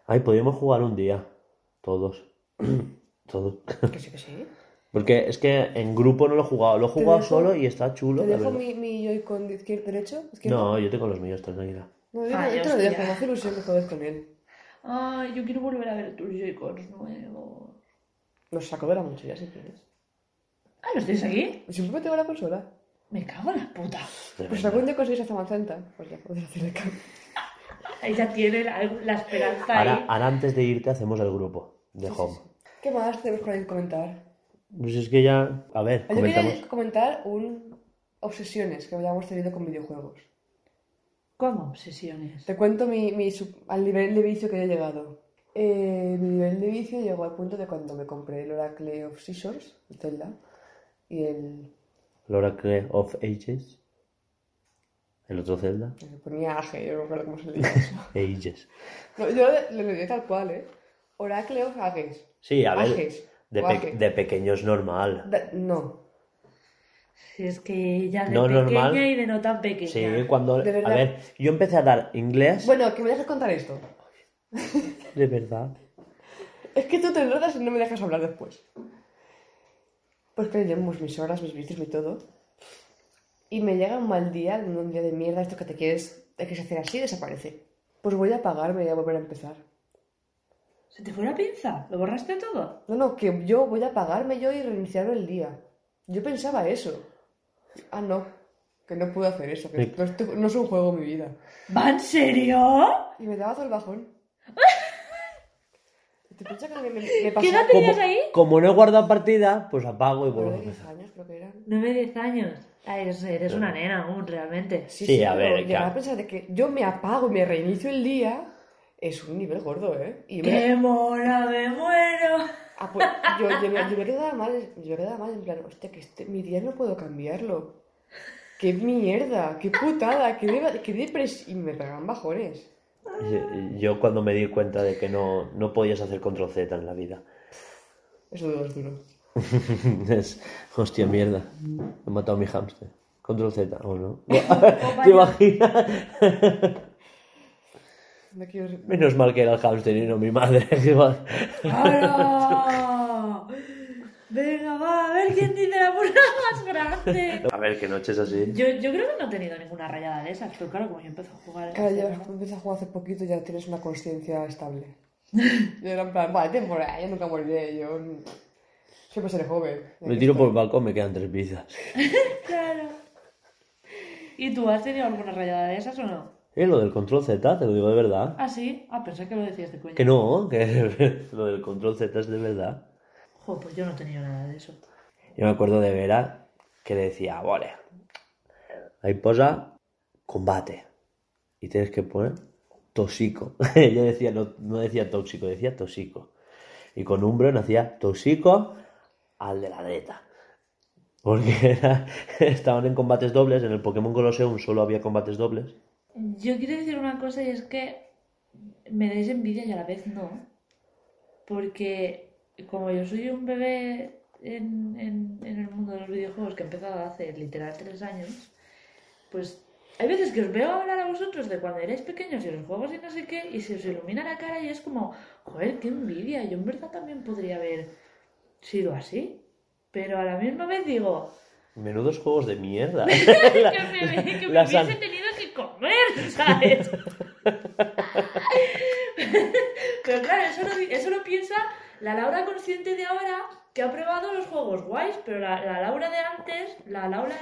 Ay, podríamos jugar un día, todos. (clears throat) todos. Que sí, que sí. (laughs) Porque es que en grupo no lo he jugado, lo he jugado dejo- solo y está chulo. ¿Te dejo mi, mi Joy-Con de izquierda, derecho? ¿Izquierda? No, yo tengo los míos, tranquila. No, yo, Ah, yo yo te lo dejo, me hace ilusión que juegues con él. Ay, yo quiero volver a ver tus Joy-Cons nuevos. Los saco de la mochila si quieres. Ah, ¿los tienes aquí? Siempre tengo la consola. Me cago en la puta. De Pues algún día consigues hasta Macenta. Pues ya podrás hacer el cambio. Ahí ya tiene la, la esperanza Ahora, ahí. ahora antes de irte hacemos el grupo de Home. ¿Qué más tenemos por ahí comentar? Pues es que ya, a ver, Yo comentamos. quería comentar un obsesiones que hayamos tenido con videojuegos. ¿Cómo obsesiones? Te cuento mi, mi sub- al nivel de vicio que he llegado. Eh, mi nivel de vicio llegó al punto de cuando me compré el Oracle of Seasons, de Zelda, y el... El Oracle of Ages. El otro Zelda. Se ponía AG, yo no me acuerdo cómo se leía eso. Ages. No, yo lo leí tal cual, ¿eh? Oracle of Ages. Sí, a ver. Ages. De, pe- Ages. de pequeño es normal. Da- no. Si es que ya de No pequeña normal. y de no tan pequeña. Sí, cuando. De verdad. A ver, yo empecé a dar inglés. Bueno, que me dejes contar esto. (laughs) De verdad. Es que tú te enredas y no me dejas hablar después. Pues que llevamos mis horas, mis vicios, mi todo. Y me llega un mal día, un día de mierda, esto que te quieres, te quieres hacer así, desaparece. Pues voy a apagarme y voy a volver a empezar. ¿Se te fue la pinza? ¿Lo borraste todo? No, no, que yo voy a apagarme yo y reiniciar el día. Yo pensaba eso. Ah, no, que no puedo hacer eso, que no, estoy- no es un juego mi vida. ¿Va en serio? Y me daba todo el bajón. (laughs) ¿Te piensas que me, me, me pasó? ¿Qué edad tenías ahí? Como no he guardado partida, pues apago y vuelvo a Nueve, diez empezar. años creo que eran. 9 10 años. Eres, eres una nena aún, realmente. Sí, a pero ver, llegar claro. a pensar de que yo me apago y me reinicio el día es un nivel gordo, ¿eh? Y me- ¡Qué mona, me muero! Ah, pues, yo, yo, me- yo me quedaba mal, yo me quedaba mal en plan, hostia, que este, mi día no puedo cambiarlo. ¡Qué mierda! ¡Qué putada! ¡Qué, qué depres... Y me pegaban bajones. Yo- Yo cuando me di cuenta de que no, no podías hacer control Z en la vida. Es duro, es duro. (laughs) es, hostia, mierda. He matado a mi hámster. Control Z, ¿o no? (laughs) (laughs) ¿Te imaginas? No quiero... Menos mal que era el hámster y no mi madre. ¡Hala! Venga, va, a ver quién dice la burla más grande. A ver, qué noches así. Yo, yo creo que no he tenido ninguna rayada de esas, pero claro, como yo empecé a jugar. Claro, ya hace- empiezas a jugar hace poquito y ya tienes una conciencia estable. Yo era en plan, vale, temporada, yo nunca moriré, yo... Siempre seré joven. Me tiro por el balcón, me quedan tres pizzas. (laughs) Claro. ¿Y tú has tenido alguna rayada de esas o no? Eh, lo del control Z, te lo digo de verdad. ¿Ah, sí? Ah, pensé que lo decías de coña. Que no, que (laughs) lo del control Z es de verdad. Jo, pues yo no he tenido nada de eso. Yo me acuerdo de Vera que decía, vale, ahí posa combate. Y tienes que poner tóxico. (laughs) Ella decía, no, no decía tóxico, decía tóxico. Y con Umbreon hacía tóxico al de la derecha. Porque (laughs) era- estaban en combates dobles, en el Pokémon Colosseum solo había combates dobles. Yo quiero decir una cosa y es que me dais envidia y a la vez no. Porque como yo soy un bebé en el mundo de los videojuegos que he empezado hace literal tres años, pues hay veces que os veo hablar a vosotros de cuando erais pequeños y los juegos y no sé qué, y se os ilumina la cara y es como, joder, qué envidia. Yo en verdad también podría haber sido así. Pero a la misma vez digo, Menudos juegos de mierda. (laughs) que me, que me Las hubiese tenido que comer, ¿sabes? (laughs) la Laura consciente de ahora que ha probado los juegos guays, pero la, la Laura de antes, la Laura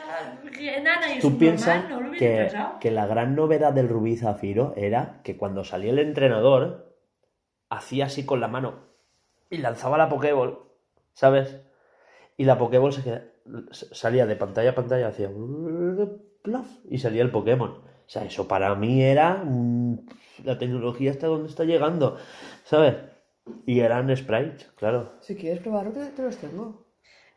enana y Tú su piensas normal, no lo que, pensado. que la gran novedad del Rubí Zafiro era que cuando salía el entrenador, hacía así con la mano y lanzaba la Pokéball, ¿sabes? Y la Pokéball se queda- salía de pantalla a pantalla, hacía plaf, y salía el Pokémon. O sea, eso para mí era la tecnología hasta donde está llegando, ¿sabes? Y eran sprites, claro. Si quieres probarlo, te, te los tengo.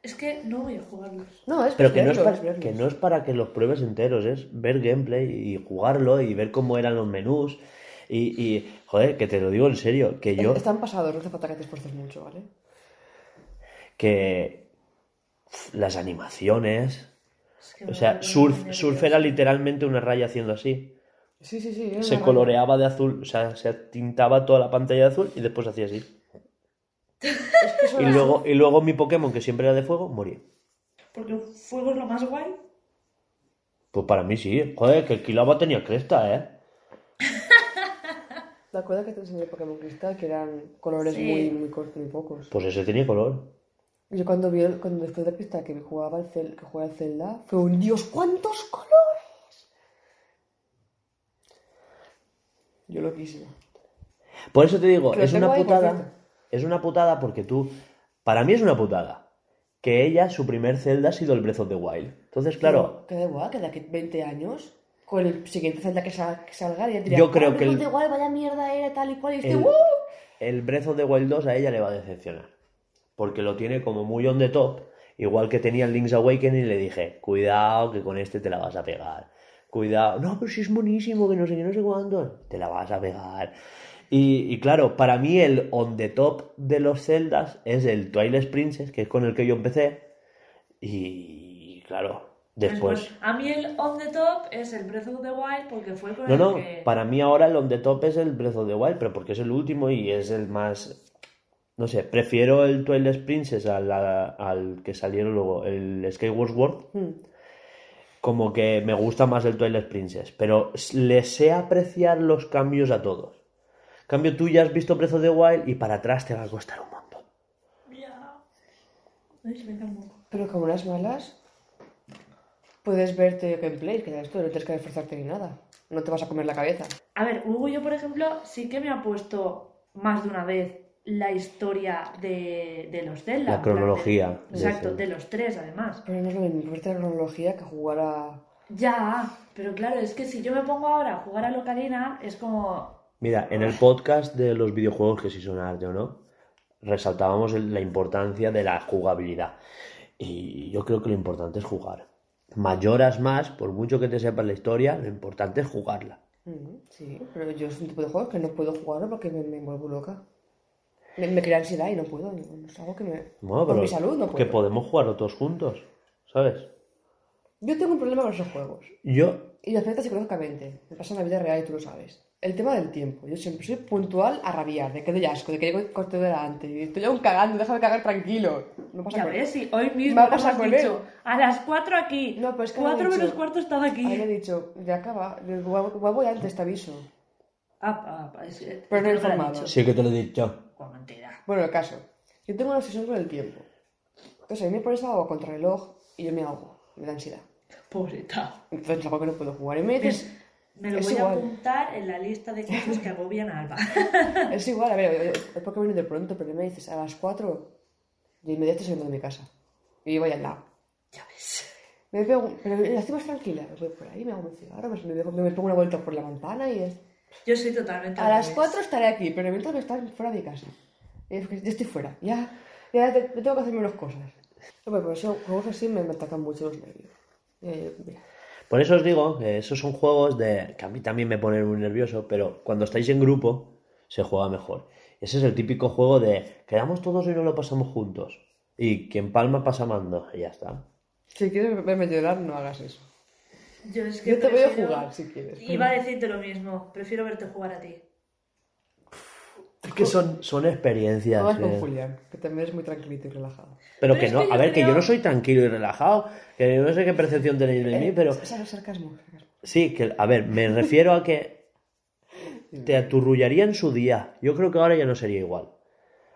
Es que no voy a jugarlos. No, es Pero que no, es para, que no es para que los pruebes enteros, es ver gameplay y jugarlo y ver cómo eran los menús. Y, y, joder, que te lo digo en serio, que yo, Están pasados, no hace falta que te esfuerces mucho, ¿vale? Que las animaciones, Es que o sea, surf, surf era literalmente una raya haciendo así. Sí, sí, sí. Se coloreaba de azul, o sea, se tintaba toda la pantalla de azul y después hacía así. Es que Y luego, y luego mi Pokémon, que siempre era de fuego, moría. Porque el fuego es lo más guay. Pues para mí sí, joder, que el Kilaba tenía cresta, ¿eh? (laughs) ¿Te acuerdas que te enseñé Pokémon Cristal? Que eran colores Sí. muy, muy, cor- muy pocos. Pues ese tenía color. Yo cuando vi, el- cuando después de Cristal que jugaba el, Cel, que jugaba el Zelda, fue un Dios, ¿cuántos colores? Yo loquísimo. Por eso te digo, Que lo es una ahí, putada. Es una putada porque tú. Para mí es una putada. Que ella, su primer Zelda ha sido el Breath of the Wild. Entonces, claro, Que da igual, que de aquí 20 años, con el siguiente Zelda que, sal- que salga, ya diría, Yo creo "Ah, que el- Breath of the Wild, vaya mierda era, tal y cual, y este, el, ¡uh! el Breath of the Wild 2 a ella le va a decepcionar. Porque lo tiene como muy on the top. Igual que tenía el Link's Awakening y le dije, cuidado que con este te la vas a pegar. Cuidado, no, pero si es buenísimo, que no sé qué, no sé cuánto. Te la vas a pegar. Y, y claro, para mí el on the top de los Zeldas es el Twilight Princess, que es con el que yo empecé. Y claro, después... Después, a mí el on the top es el Breath of the Wild porque fue con No, el no, que... para mí ahora el on the top es el Breath of the Wild, pero porque es el último y es el más... No sé, prefiero el Twilight Princess al, al que salieron luego, el Skyward Sword, Hmm. como que me gusta más el Twilight Princess, pero le sé apreciar los cambios a todos. En cambio, tú ya has visto Breath of the Wild y para atrás te va a costar un montón. Ya. Ay, se me calmó. Pero como unas malas, puedes verte gameplay, que ya esto, no tienes que esforzarte ni nada. No te vas a comer la cabeza. A ver, Hugo, yo por ejemplo, sí que me ha puesto más de una vez la historia de, de los Zelda. La cronología de Exacto, de los tres además. Pero no es lo mismo la cronología que jugar a... Ya, pero claro, es que si yo me pongo ahora a jugar a Locarina, es como... Mira, en el podcast de los videojuegos, que si son arte o no, resaltábamos la importancia de la jugabilidad. Y yo creo que lo importante es jugar. Mayoras más, por mucho que te sepas la historia, lo importante es jugarla. Mm, Sí, pero yo es un tipo de juego que no puedo jugarlo porque me, me vuelvo loca. Me, me crea ansiedad y no puedo. no- Es algo que me... Bueno, por pero mi salud no que puedo. podemos jugarlo todos juntos, ¿sabes? Yo tengo un problema con esos juegos. Yo, Y lo afecta psicológicamente. Me pasa en la vida real y tú lo sabes. El tema del tiempo. Yo siempre soy puntual a rabiar, de que doy asco, de que llego corto delante. Y estoy aún cagando, déjame cagar tranquilo. No pasa Ya con- ves, si hoy mismo Me ha pasado con dicho, a las 4 aquí, No, pero es que me ha 4 dicho- menos cuarto estaba Ahí le he aquí. dicho, ya acaba, voy antes, te aviso. Ah, ah, es, es- Pero no he que me informado. sí que te lo he dicho. Mentira. Bueno, el caso. Yo tengo una obsesión con el tiempo. Entonces, a mí me pones algo contra el reloj y yo me ahogo. Me da ansiedad. Pobreta. Entonces, es algo que no puedo jugar. Y me dices, Me lo voy igual. a apuntar en la lista de cosas que agobian a Alba. (laughs) es igual, a ver, es porque viene de pronto, pero me dices a las 4 de inmediato saliendo de mi casa. Y yo voy al lado. ya ves. Me pego, pero la estoy más tranquila. Me voy por ahí, me hago un cigarro, me, me, me pongo una vuelta por la ventana y es... Yo soy totalmente A las revés. 4 estaré aquí, pero mientras me están fuera de casa. Y es que Yo estoy fuera, ya, ya te- tengo que hacer menos cosas. No, pero por eso juegos así me, me atacan mucho los nervios. Eh, mira. Por eso os digo que esos son juegos de que a mí también me ponen muy nervioso, pero cuando estáis en grupo se juega mejor. Ese es el típico juego de quedamos todos y no lo pasamos juntos. Y quien palma pasa mando, y ya está. Si quieres verme llorar, no hagas eso. Yo, es que Yo te voy a jugar si quieres. Iba a decirte lo mismo. Prefiero verte jugar a ti. Es que son, son experiencias. Juegas con. Julián, que también es muy tranquilito y relajado. Pero, Pero que no, que a ver, que yo no soy tranquilo y relajado, que no sé qué percepción tenéis de mí, Eh, pero es- es sarcasmo, sarcasmo. sí, que, a ver, me refiero a que (laughs) te aturrullaría en su día. Yo creo que ahora ya no sería igual.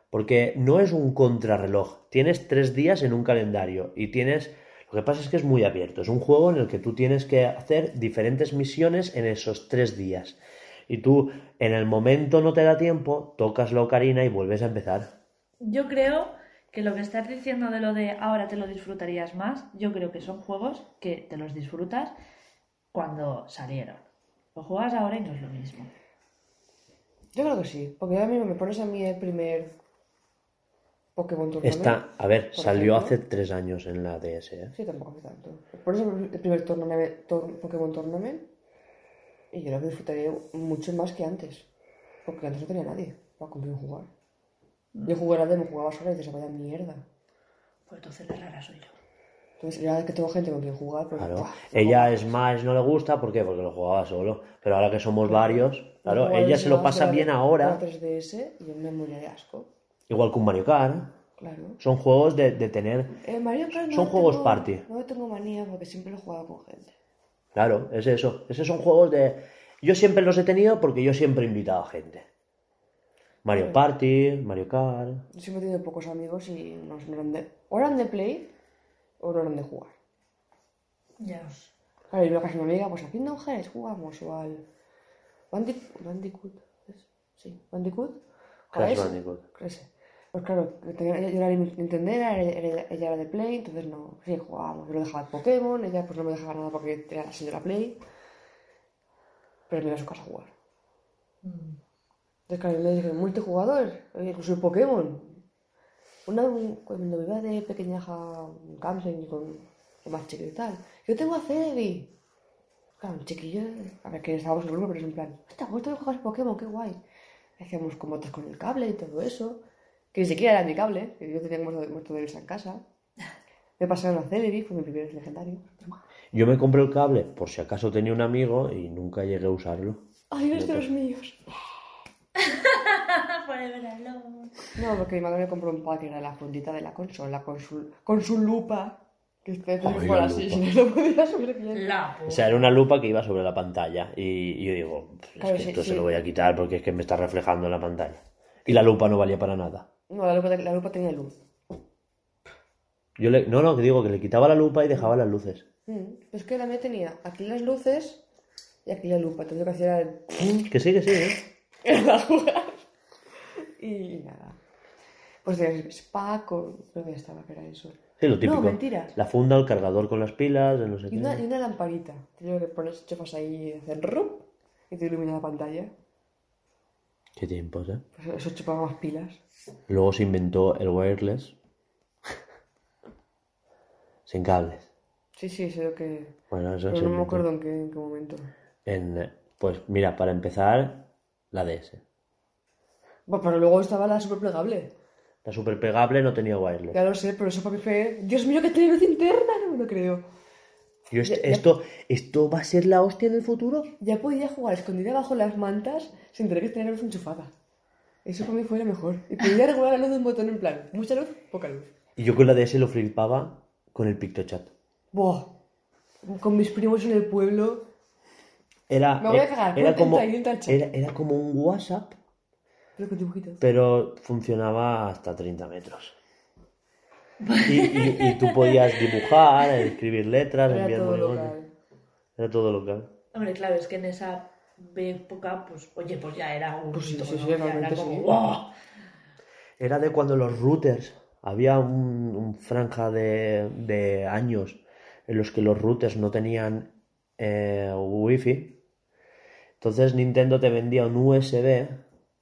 Porque no es un contrarreloj. Tienes tres días en un calendario y tienes... Lo que pasa es que es muy abierto. Es un juego en el que tú tienes que hacer diferentes misiones en esos tres días. Y tú, en el momento no te da tiempo, tocas la ocarina y vuelves a empezar. Yo creo que lo que estás diciendo de lo de ahora te lo disfrutarías más, yo creo que son juegos que te los disfrutas cuando salieron. Lo juegas ahora y no es lo mismo. Yo creo que sí, porque ahora mismo me pones a mí el primer Pokémon Tournament. Esta, a ver, salió ejemplo. hace tres años en la DS. ¿eh? Sí, tampoco hace tanto. Por eso el primer tournament, tor- Pokémon Tournament. Y yo lo disfrutaría mucho más que antes. Porque antes no tenía nadie para conmigo jugar. Yo jugué la demo, jugaba sola y decía, vaya mierda. Pues entonces la rara soy yo. Entonces, ya que tengo gente con quien jugar, pues. Claro. Ella es más, no le gusta, ¿por qué? Porque lo jugaba solo. Pero ahora que somos varios, claro, ella se lo la- pasa la- bien de ahora. La 3DS y yo me moría de asco. Igual que un Mario Kart. Claro. Son juegos de, de tener. Eh, Mario Kart no Son juegos tengo- party. No tengo manía porque siempre lo he jugado con gente. Claro, es eso. Esos son juegos de. Yo siempre los he tenido porque yo siempre he invitado a gente. Mario. Party, Mario Kart. Yo siempre he tenido pocos amigos y no, eran de. O eran de play o no eran de jugar. Ya. Claro, y luego casa de mi amiga, pues a Kingdom Hearts jugamos o al. Bandic- Bandicoot. ¿es? Sí, Bandicoot. Crash Bandicoot. ese. Pues claro, yo tenía- yo era de Nintendo, ella, era- ella era de Play, entonces no. Sí, jugábamos. Yo le dejaba el Pokémon, ella pues no me dejaba nada porque era de la Play. Pero me iba a su casa a jugar. Mm. Entonces, claro, yo le dije, multijugador, pues soy Pokémon. Una, un- cuando me iba de pequeñaja a un camping con, con más chiquito y tal, yo tengo a Celebi. Claro, un chiquillo, a ver, que estábamos en el grupo, pero es en plan, ¿cómo te jugar Pokémon? Qué guay. Hacíamos combates con el cable y todo eso, que ni siquiera era mi cable, que yo tenía muerto de, muerto de risa en casa. Me pasaron a Celebi, fue mi primer legendario. Yo me compré el cable por si acaso tenía un amigo y nunca llegué a usarlo. ¡Ay, eres de los míos! (laughs) No, porque mi madre me compró un pack que era la fundita de la consola con su, con su lupa. Que fuera la así, lupa. si no (laughs) lo podía subir bien. La O sea, era una lupa que iba sobre la pantalla. Y, y yo digo, "Pff, es Claro, que sí, esto sí. se lo voy a quitar porque es que me está reflejando en la pantalla. Y la lupa no valía para nada. No, la lupa, la lupa tenía luz. Yo le, no, no, que digo que le quitaba la lupa y dejaba las luces. Mm, Es que la mía tenía aquí las luces y aquí la lupa. Lo que hacía era, Que sí, que sí, ¿eh? (laughs) Y nada. Pues tenía spa con... Que ya estaba, que era eso. Sí, lo típico. No, mentira. La funda, el cargador con las pilas, el no sé Y qué. una, y una lamparita. Tenía que pones chofas ahí y hacer rup y te ilumina la pantalla. Qué tiempos, ¿eh? Pues eso chupaba más pilas. Luego se inventó el wireless. (laughs) Sin cables. Sí, sí, sé lo que... Bueno, eso Pero no me acuerdo en qué, en qué momento. En, pues mira, para empezar, la DS. Bueno, pero luego estaba la super plegable. La super pegable no tenía wireless. Ya lo sé, pero eso para mí fue... Dios mío, que tiene luz interna, no me lo creo. Yo, est- Ya- ya- esto, ¿Esto va a ser la hostia en el futuro? Ya podía jugar escondida bajo las mantas sin tener que tener la luz enchufada. Eso para mí fue lo mejor. Y podía regular la luz de un botón en plan, mucha luz, poca luz. Y yo con la DS lo flipaba con el PictoChat. Buah. Con mis primos en el pueblo. Era, Me voy a eh, cagar, era, como, era, era como un WhatsApp, Pero con dibujitos. pero funcionaba hasta 30 metros. Y, y- y tú podías dibujar, escribir letras, Era enviar todo local. Era todo local. Hombre, claro, es que en esa época, pues, oye, pues ya era un Pues sí, hito, sí, ¿no? sí, Ya realmente era como, sí. ¡guau! Era de cuando los routers, había un, un franja de, de años en los que los routers no tenían eh, wifi. Entonces Nintendo te vendía un USB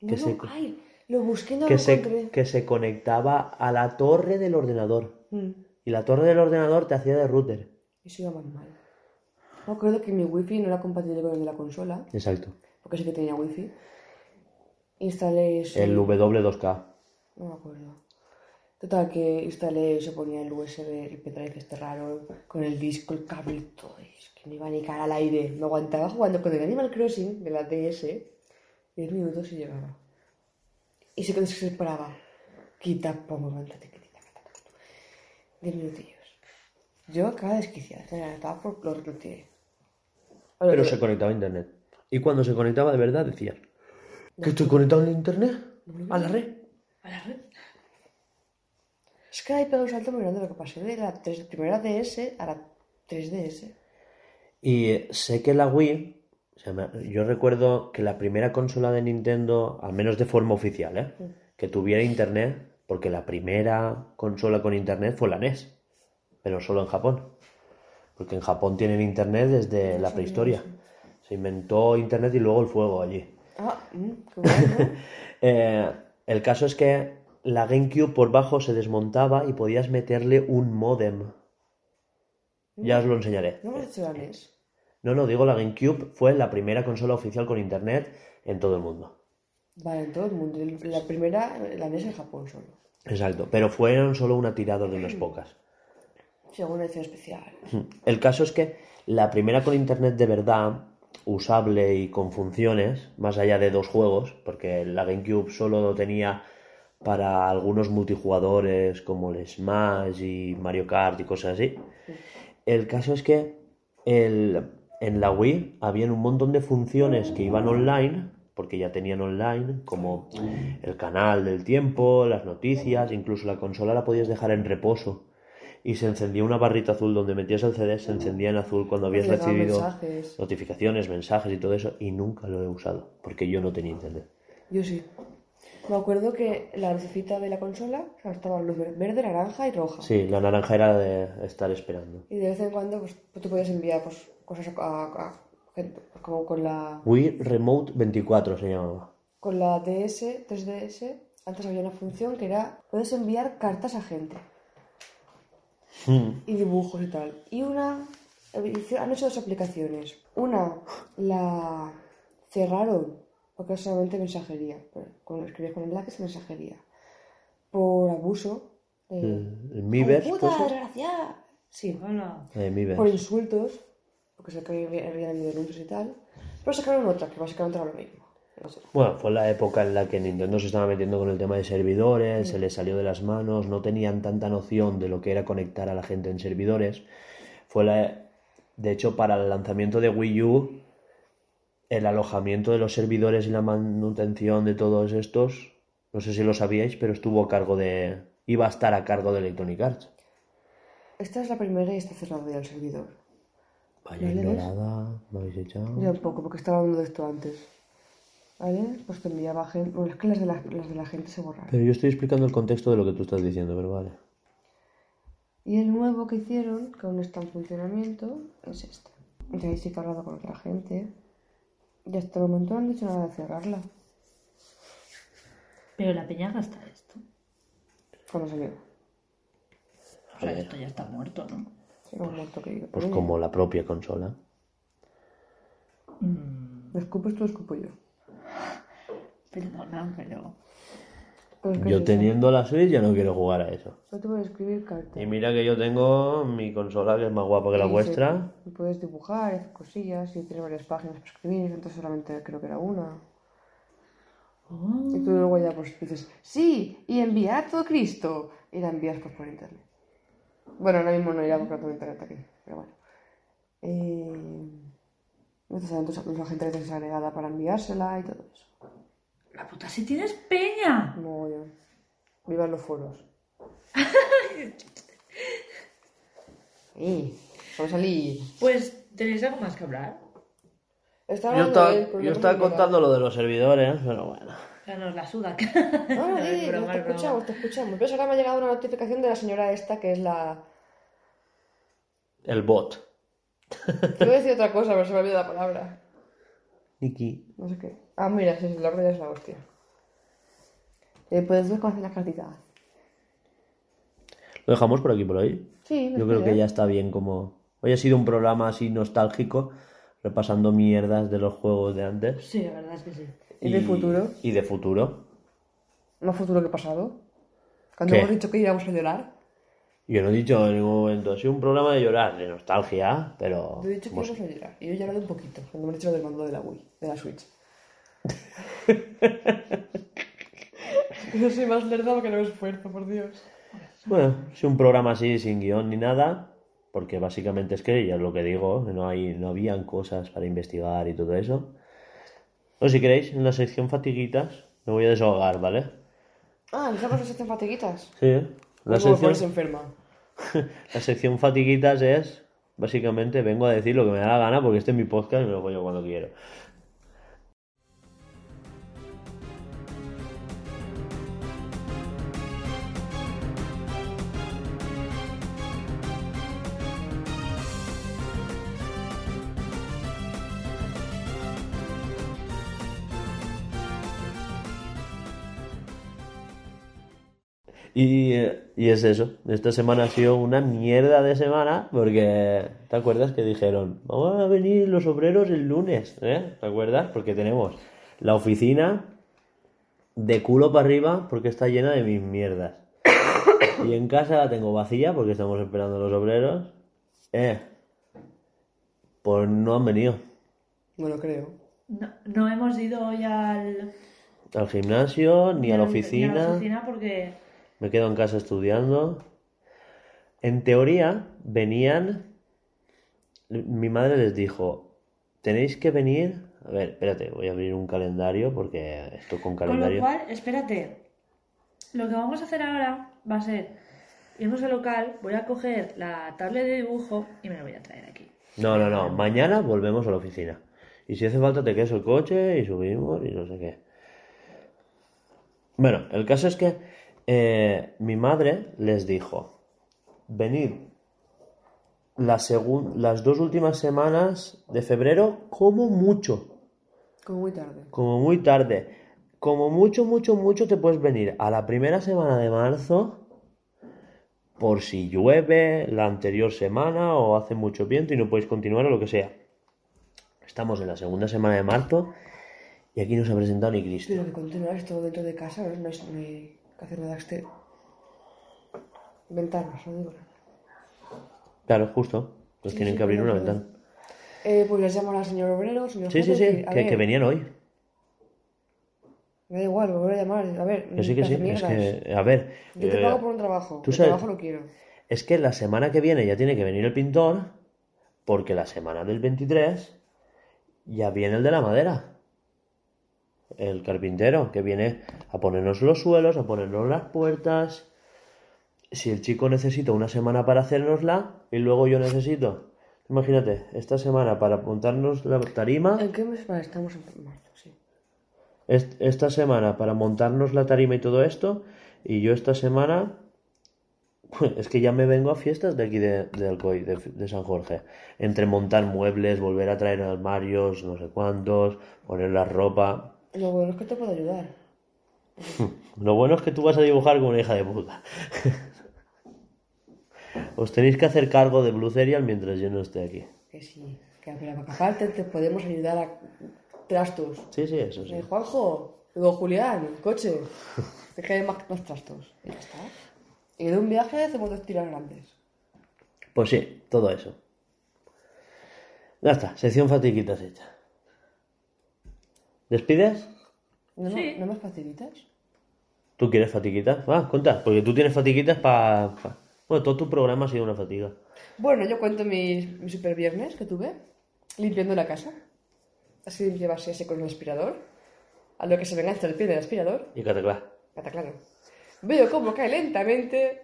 No, que, no, se, ay, lo busqué, no que, lo se, que se conectaba a la torre del ordenador. Mm, Y la torre del ordenador te hacía de router. Eso iba más mal. Me acuerdo que mi wifi no era compatible con el de la consola, Exacto. porque sí que tenía wifi. Instalé eso. El W2K. No me acuerdo. Total, que instalé y se ponía el USB, el pendrive este raro, con el disco, el cable y todo. Es que no iba ni cara al aire. Me aguantaba jugando con el Animal Crossing de la DS 10 minutos y llegaba. Y se, se separaba. Quita, pongo, levántate, quita. 10 minutillos. Yo acababa desquiciada, estaba por lo retiré. Pero se conectaba a internet. Y cuando se conectaba de verdad decían que estoy conectado a internet, a la red. A la red. Es que hay pegado un salto muy grande lo que pasé de la 3 primera DS a la 3DS. Y sé que la Wii, sea, me- yo recuerdo que la primera consola de Nintendo, al menos de forma oficial, ¿eh? que tuviera internet, porque la primera consola con internet fue la NES, pero solo en Japón. Porque en Japón tienen internet desde la prehistoria. Se inventó internet y luego el fuego allí. Ah, mm, qué bueno. (laughs) Eh, el caso es que la GameCube por bajo se desmontaba y podías meterle un modem. Ya os lo enseñaré. ¿No hemos hecho la NES? No, no, digo la GameCube fue la primera consola oficial con internet en todo el mundo. Vale, en todo el mundo. La primera, la NES en Japón solo. Exacto, pero fueron solo una tirada de unas pocas. Sí, alguna edición especial. El caso es que la primera con internet de verdad, usable y con funciones, más allá de dos juegos, porque la GameCube solo lo tenía para algunos multijugadores como el Smash y Mario Kart y cosas así. El caso es que el- en la Wii habían un montón de funciones que iban online, porque ya tenían online, como el canal del tiempo, las noticias, incluso la consola la podías dejar en reposo y se encendía una barrita azul donde metías el CD, se encendía en azul cuando habías recibido mensajes. notificaciones, mensajes y todo eso, y nunca lo he usado, porque yo no tenía internet. Yo sí. Me acuerdo que la lucecita de la consola o sea, estaba luz ver- verde, naranja y roja. Sí, la naranja era de estar esperando. Y de vez en cuando pues, tú podías enviar pues, cosas a, a- a gente, como con la, Wii Remote 24 se llamaba. con la DS, 3DS, antes había una función que era, puedes enviar cartas a gente Hmm. y dibujos y tal. Y una, han hecho dos aplicaciones. Una la cerraron porque es solamente mensajería. pero Cuando escribías con el lápiz, mensajería. Por abuso. de- El, el Miiverse, ¡Hijo de puta, pues, desgraciada! Sí, Hola. eh, por insultos, porque sé que había había habido denuncias y tal. Pero sacaron otra que básicamente era lo mismo. No sé. Bueno, fue la época en la que Nintendo se estaba metiendo con el tema de servidores, se les salió de las manos, no tenían tanta noción de lo que era conectar a la gente en servidores. Fue la... De hecho, para el lanzamiento de Wii U, el alojamiento de los servidores y la manutención de todos estos, no sé si lo sabíais, pero estuvo a cargo de... iba a estar a cargo de Electronic Arts. Esta es la primera y está cerrado ya el servidor. Vaya ¿Vale, ignorada, me habéis echado. Ya un poco, porque estaba hablando de esto antes. ¿Vale? Pues te enviaba gente. Bueno, es que las de la, las de la gente se borraron. Pero yo estoy explicando el contexto de lo que tú estás diciendo, pero vale. Y el nuevo que hicieron, que aún está en funcionamiento, es este. Y ahí sí que he hablado con otra gente. Y hasta el momento no han dicho nada de cerrarla. Pero la peña gasta esto. Cuando salió. O sea, esto ya está muerto, ¿no? Que. Pues Oye, como la propia consola. Mm, ¿Me escupes tú o escupo yo? perdona, pero... Pero es que Yo teniendo la Switch ya no quiero jugar a eso. No te voy a escribir cartas. Y mira que yo tengo mi consola que es más guapa que la Y vuestra. se- y puedes dibujar, hacer cosillas, y tienes varias páginas para escribir, entonces solamente creo que era una. Y tú luego ya pues dices, sí, y enviar todo Cristo. Y la envías pues por internet. Bueno, ahora mismo no irá no tengo internet aquí, pero bueno. Eh... Entonces, entonces la gente que tienes agregada para enviársela y todo eso. La puta si tienes peña. Mogollón. Vivan los foros. (laughs) y vamos a salir. Pues, ¿tenéis algo más que hablar? Está Yo pero yo no estaba contando lo de los servidores, pero bueno. Ya nos la suda. No, (laughs) no, es di, broma, te es broma. escuchamos, te escuchamos. Pero ahora me ha llegado una notificación de la señora esta que es la. El bot. Te voy a decir otra cosa, pero se me ha olvidado la palabra. Niki. No sé qué. Ah, mira, sí, sí, la verdad es la hostia. Eh, ¿Puedes ver cómo hacer las cartitas? Lo dejamos por aquí por hoy. Sí, Yo creo que ya está bien como... Hoy ha sido un programa así nostálgico, repasando mierdas de los juegos de antes. Sí, la verdad es que sí. ¿Y de futuro? Y de futuro. Más futuro que pasado. Cuando ¿Qué? hemos dicho que íbamos a llorar. Yo no he dicho en ningún momento, sido un programa de llorar, de nostalgia, pero... Yo he dicho que íbamos a llorar. Y yo he llorado un poquito. Cuando me han dicho lo del mando de la Wii, de la Switch. (laughs) Yo soy más lerda porque no me esfuerzo, por Dios. Bueno, es un programa así sin guion ni nada, porque básicamente es que ya es lo que digo, no hay, no habían cosas para investigar y todo eso. O si queréis, en la sección fatiguitas me voy a desahogar, ¿vale? Ah, ¿empezamos las sección fatiguitas? Sí. La Como sección, se enferma. (laughs) la sección fatiguitas es, básicamente, vengo a decir lo que me da la gana porque este es mi podcast y me lo pongo cuando quiero. Y, y es eso, esta semana ha sido una mierda de semana porque, ¿te acuerdas que dijeron, vamos a venir los obreros el lunes? ¿eh? ¿Te acuerdas? Porque tenemos la oficina de culo para arriba porque está llena de mis mierdas. Y en casa la tengo vacía porque estamos esperando a los obreros. Eh, pues no han venido Bueno, creo. No, no hemos ido hoy al... al gimnasio ni a la Ni a oficina. la oficina porque... Me quedo en casa estudiando. En teoría, venían. Mi madre les dijo: Tenéis que venir. A ver, espérate, voy a abrir un calendario porque esto con Con lo calendario. cual, espérate. Lo que vamos a hacer ahora va a ser irnos al local, voy a coger la tablet de dibujo y me la voy a traer aquí. No, no, no. Mañana volvemos a la oficina. Y si hace falta, te quedas el coche y subimos y no sé qué. Bueno, el caso es que eh, mi madre les dijo: Venid la las dos últimas semanas de febrero, como mucho. Como muy tarde. Como muy tarde. Como mucho, mucho, mucho te puedes venir a la primera semana de marzo por si llueve la anterior semana o hace mucho viento y no podéis continuar o lo que sea. Estamos en la segunda semana de marzo y aquí no se ha presentado ni Cristo. Pero que continuar esto dentro de casa, no es no hay nada exterior. Ventanas, no digo. Claro, justo. Pues Sí, tienen sí, que abrir una perdón. ventana. Eh, pues les llaman al señor obrero, señor Sí, sí, sí, decir, que, venían hoy. Me da igual, volver a llamar. A ver, Que sí, que sí. pedazo de Es que, a ver, Yo te eh, pago por un trabajo. tú el sabes- trabajo lo quiero. Es que la semana que viene ya tiene que venir el pintor, porque la semana del 23 ya viene el de la madera. El carpintero, que viene a ponernos los suelos, a ponernos las puertas. Si el chico necesita una semana para hacérnosla y luego yo necesito, imagínate, esta semana para montarnos la tarima, ¿En qué mes? Estamos en marzo, sí. est- esta semana para montarnos la tarima y todo esto, y yo esta semana (laughs) es que ya me vengo a fiestas de aquí de, de Alcoy, de, de San Jorge. Entre montar muebles, volver a traer armarios, no sé cuántos, poner la ropa. Lo bueno es que te puedo ayudar. (laughs) Lo bueno es que tú vas a dibujar como una hija de puta. (laughs) Os tenéis que hacer cargo de Blue Serial mientras yo no esté aquí. Que sí. Que aparte te podemos ayudar a trastos. Sí, sí, eso sí. Eh, Juanjo, digo Julián, coche. (laughs) Te caen más, más trastos. Y ya está. Y de un viaje hacemos dos tiras grandes. Pues sí, todo eso. Ya está, sección fatiguitas hecha. ¿Despides? ¿No, no- Sí. ¿No más facilitas? ¿Tú quieres fatiguitas? Ah, cuenta, porque tú tienes fatiguitas para... Bueno, todo tu programa ha sido una fatiga. Bueno, yo cuento mi, mi super viernes que tuve limpiando la casa. Así llevarse ese con el aspirador. A lo que se venga hasta el pie del aspirador. Y cataclá. Está claro. Veo cómo cae lentamente.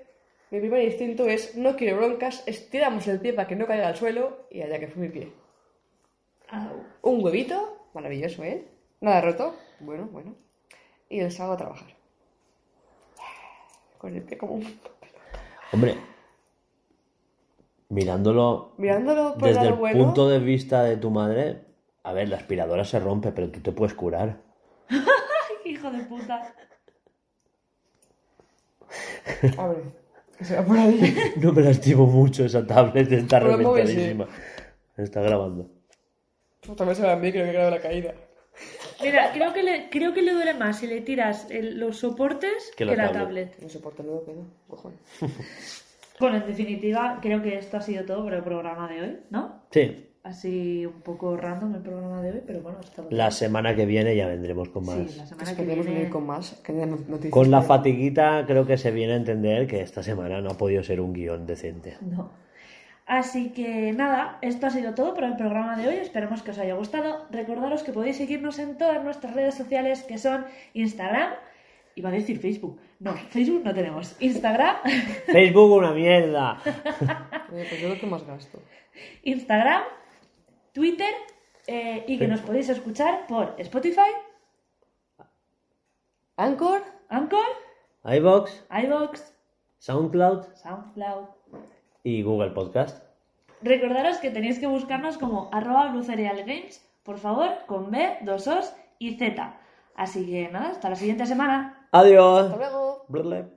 Mi primer instinto es, no quiero broncas, estiramos el pie para que no caiga al suelo y allá que fue mi pie. Au. Un huevito, maravilloso, ¿eh? Nada roto, bueno, bueno. Y el salgo a trabajar. Con el pie como un... Hombre, mirándolo Mirándolo por el desde el bueno... punto de vista de tu madre, a ver, la aspiradora se rompe, pero tú te puedes curar. (laughs) Hijo de puta. A ver, que se va por ahí. (laughs) No me lastimo mucho esa tablet, está reventadísima. Está grabando. También se va a mí, creo que graba la caída. Mira, creo que le, creo que le duele más si le tiras el- los soportes Que que la tablet. tablet. No soporto nuevo pedo, cojones. (laughs) Bueno, en definitiva, creo que esto ha sido todo por el programa de hoy, ¿no? Sí, Así un poco random el programa de hoy, pero bueno, está bien. la semana que viene ya vendremos con más. Sí, la semana que Esperemos viene. venir con más, que noticias. Con la fatiguita creo que se viene a entender que esta semana no ha podido ser un guion decente. No. Así que nada, esto ha sido todo por el programa de hoy. Esperemos que os haya gustado. Recordaros que podéis seguirnos en todas nuestras redes sociales que son Instagram, Iba a decir Facebook. No, Facebook no tenemos. Instagram, (laughs) Facebook una mierda. (laughs) Pues yo lo que más gasto. Instagram, Twitter eh, y que nos podéis escuchar por Spotify, Anchor, Anchor, iVox, iVoox, SoundCloud SoundCloud. Y Google Podcast. Recordaros que tenéis que buscarnos como arroba Blue Cereal Games, por favor, con B, dos Os y Z. Así que nada, hasta la siguiente semana. Adiós. hasta luego.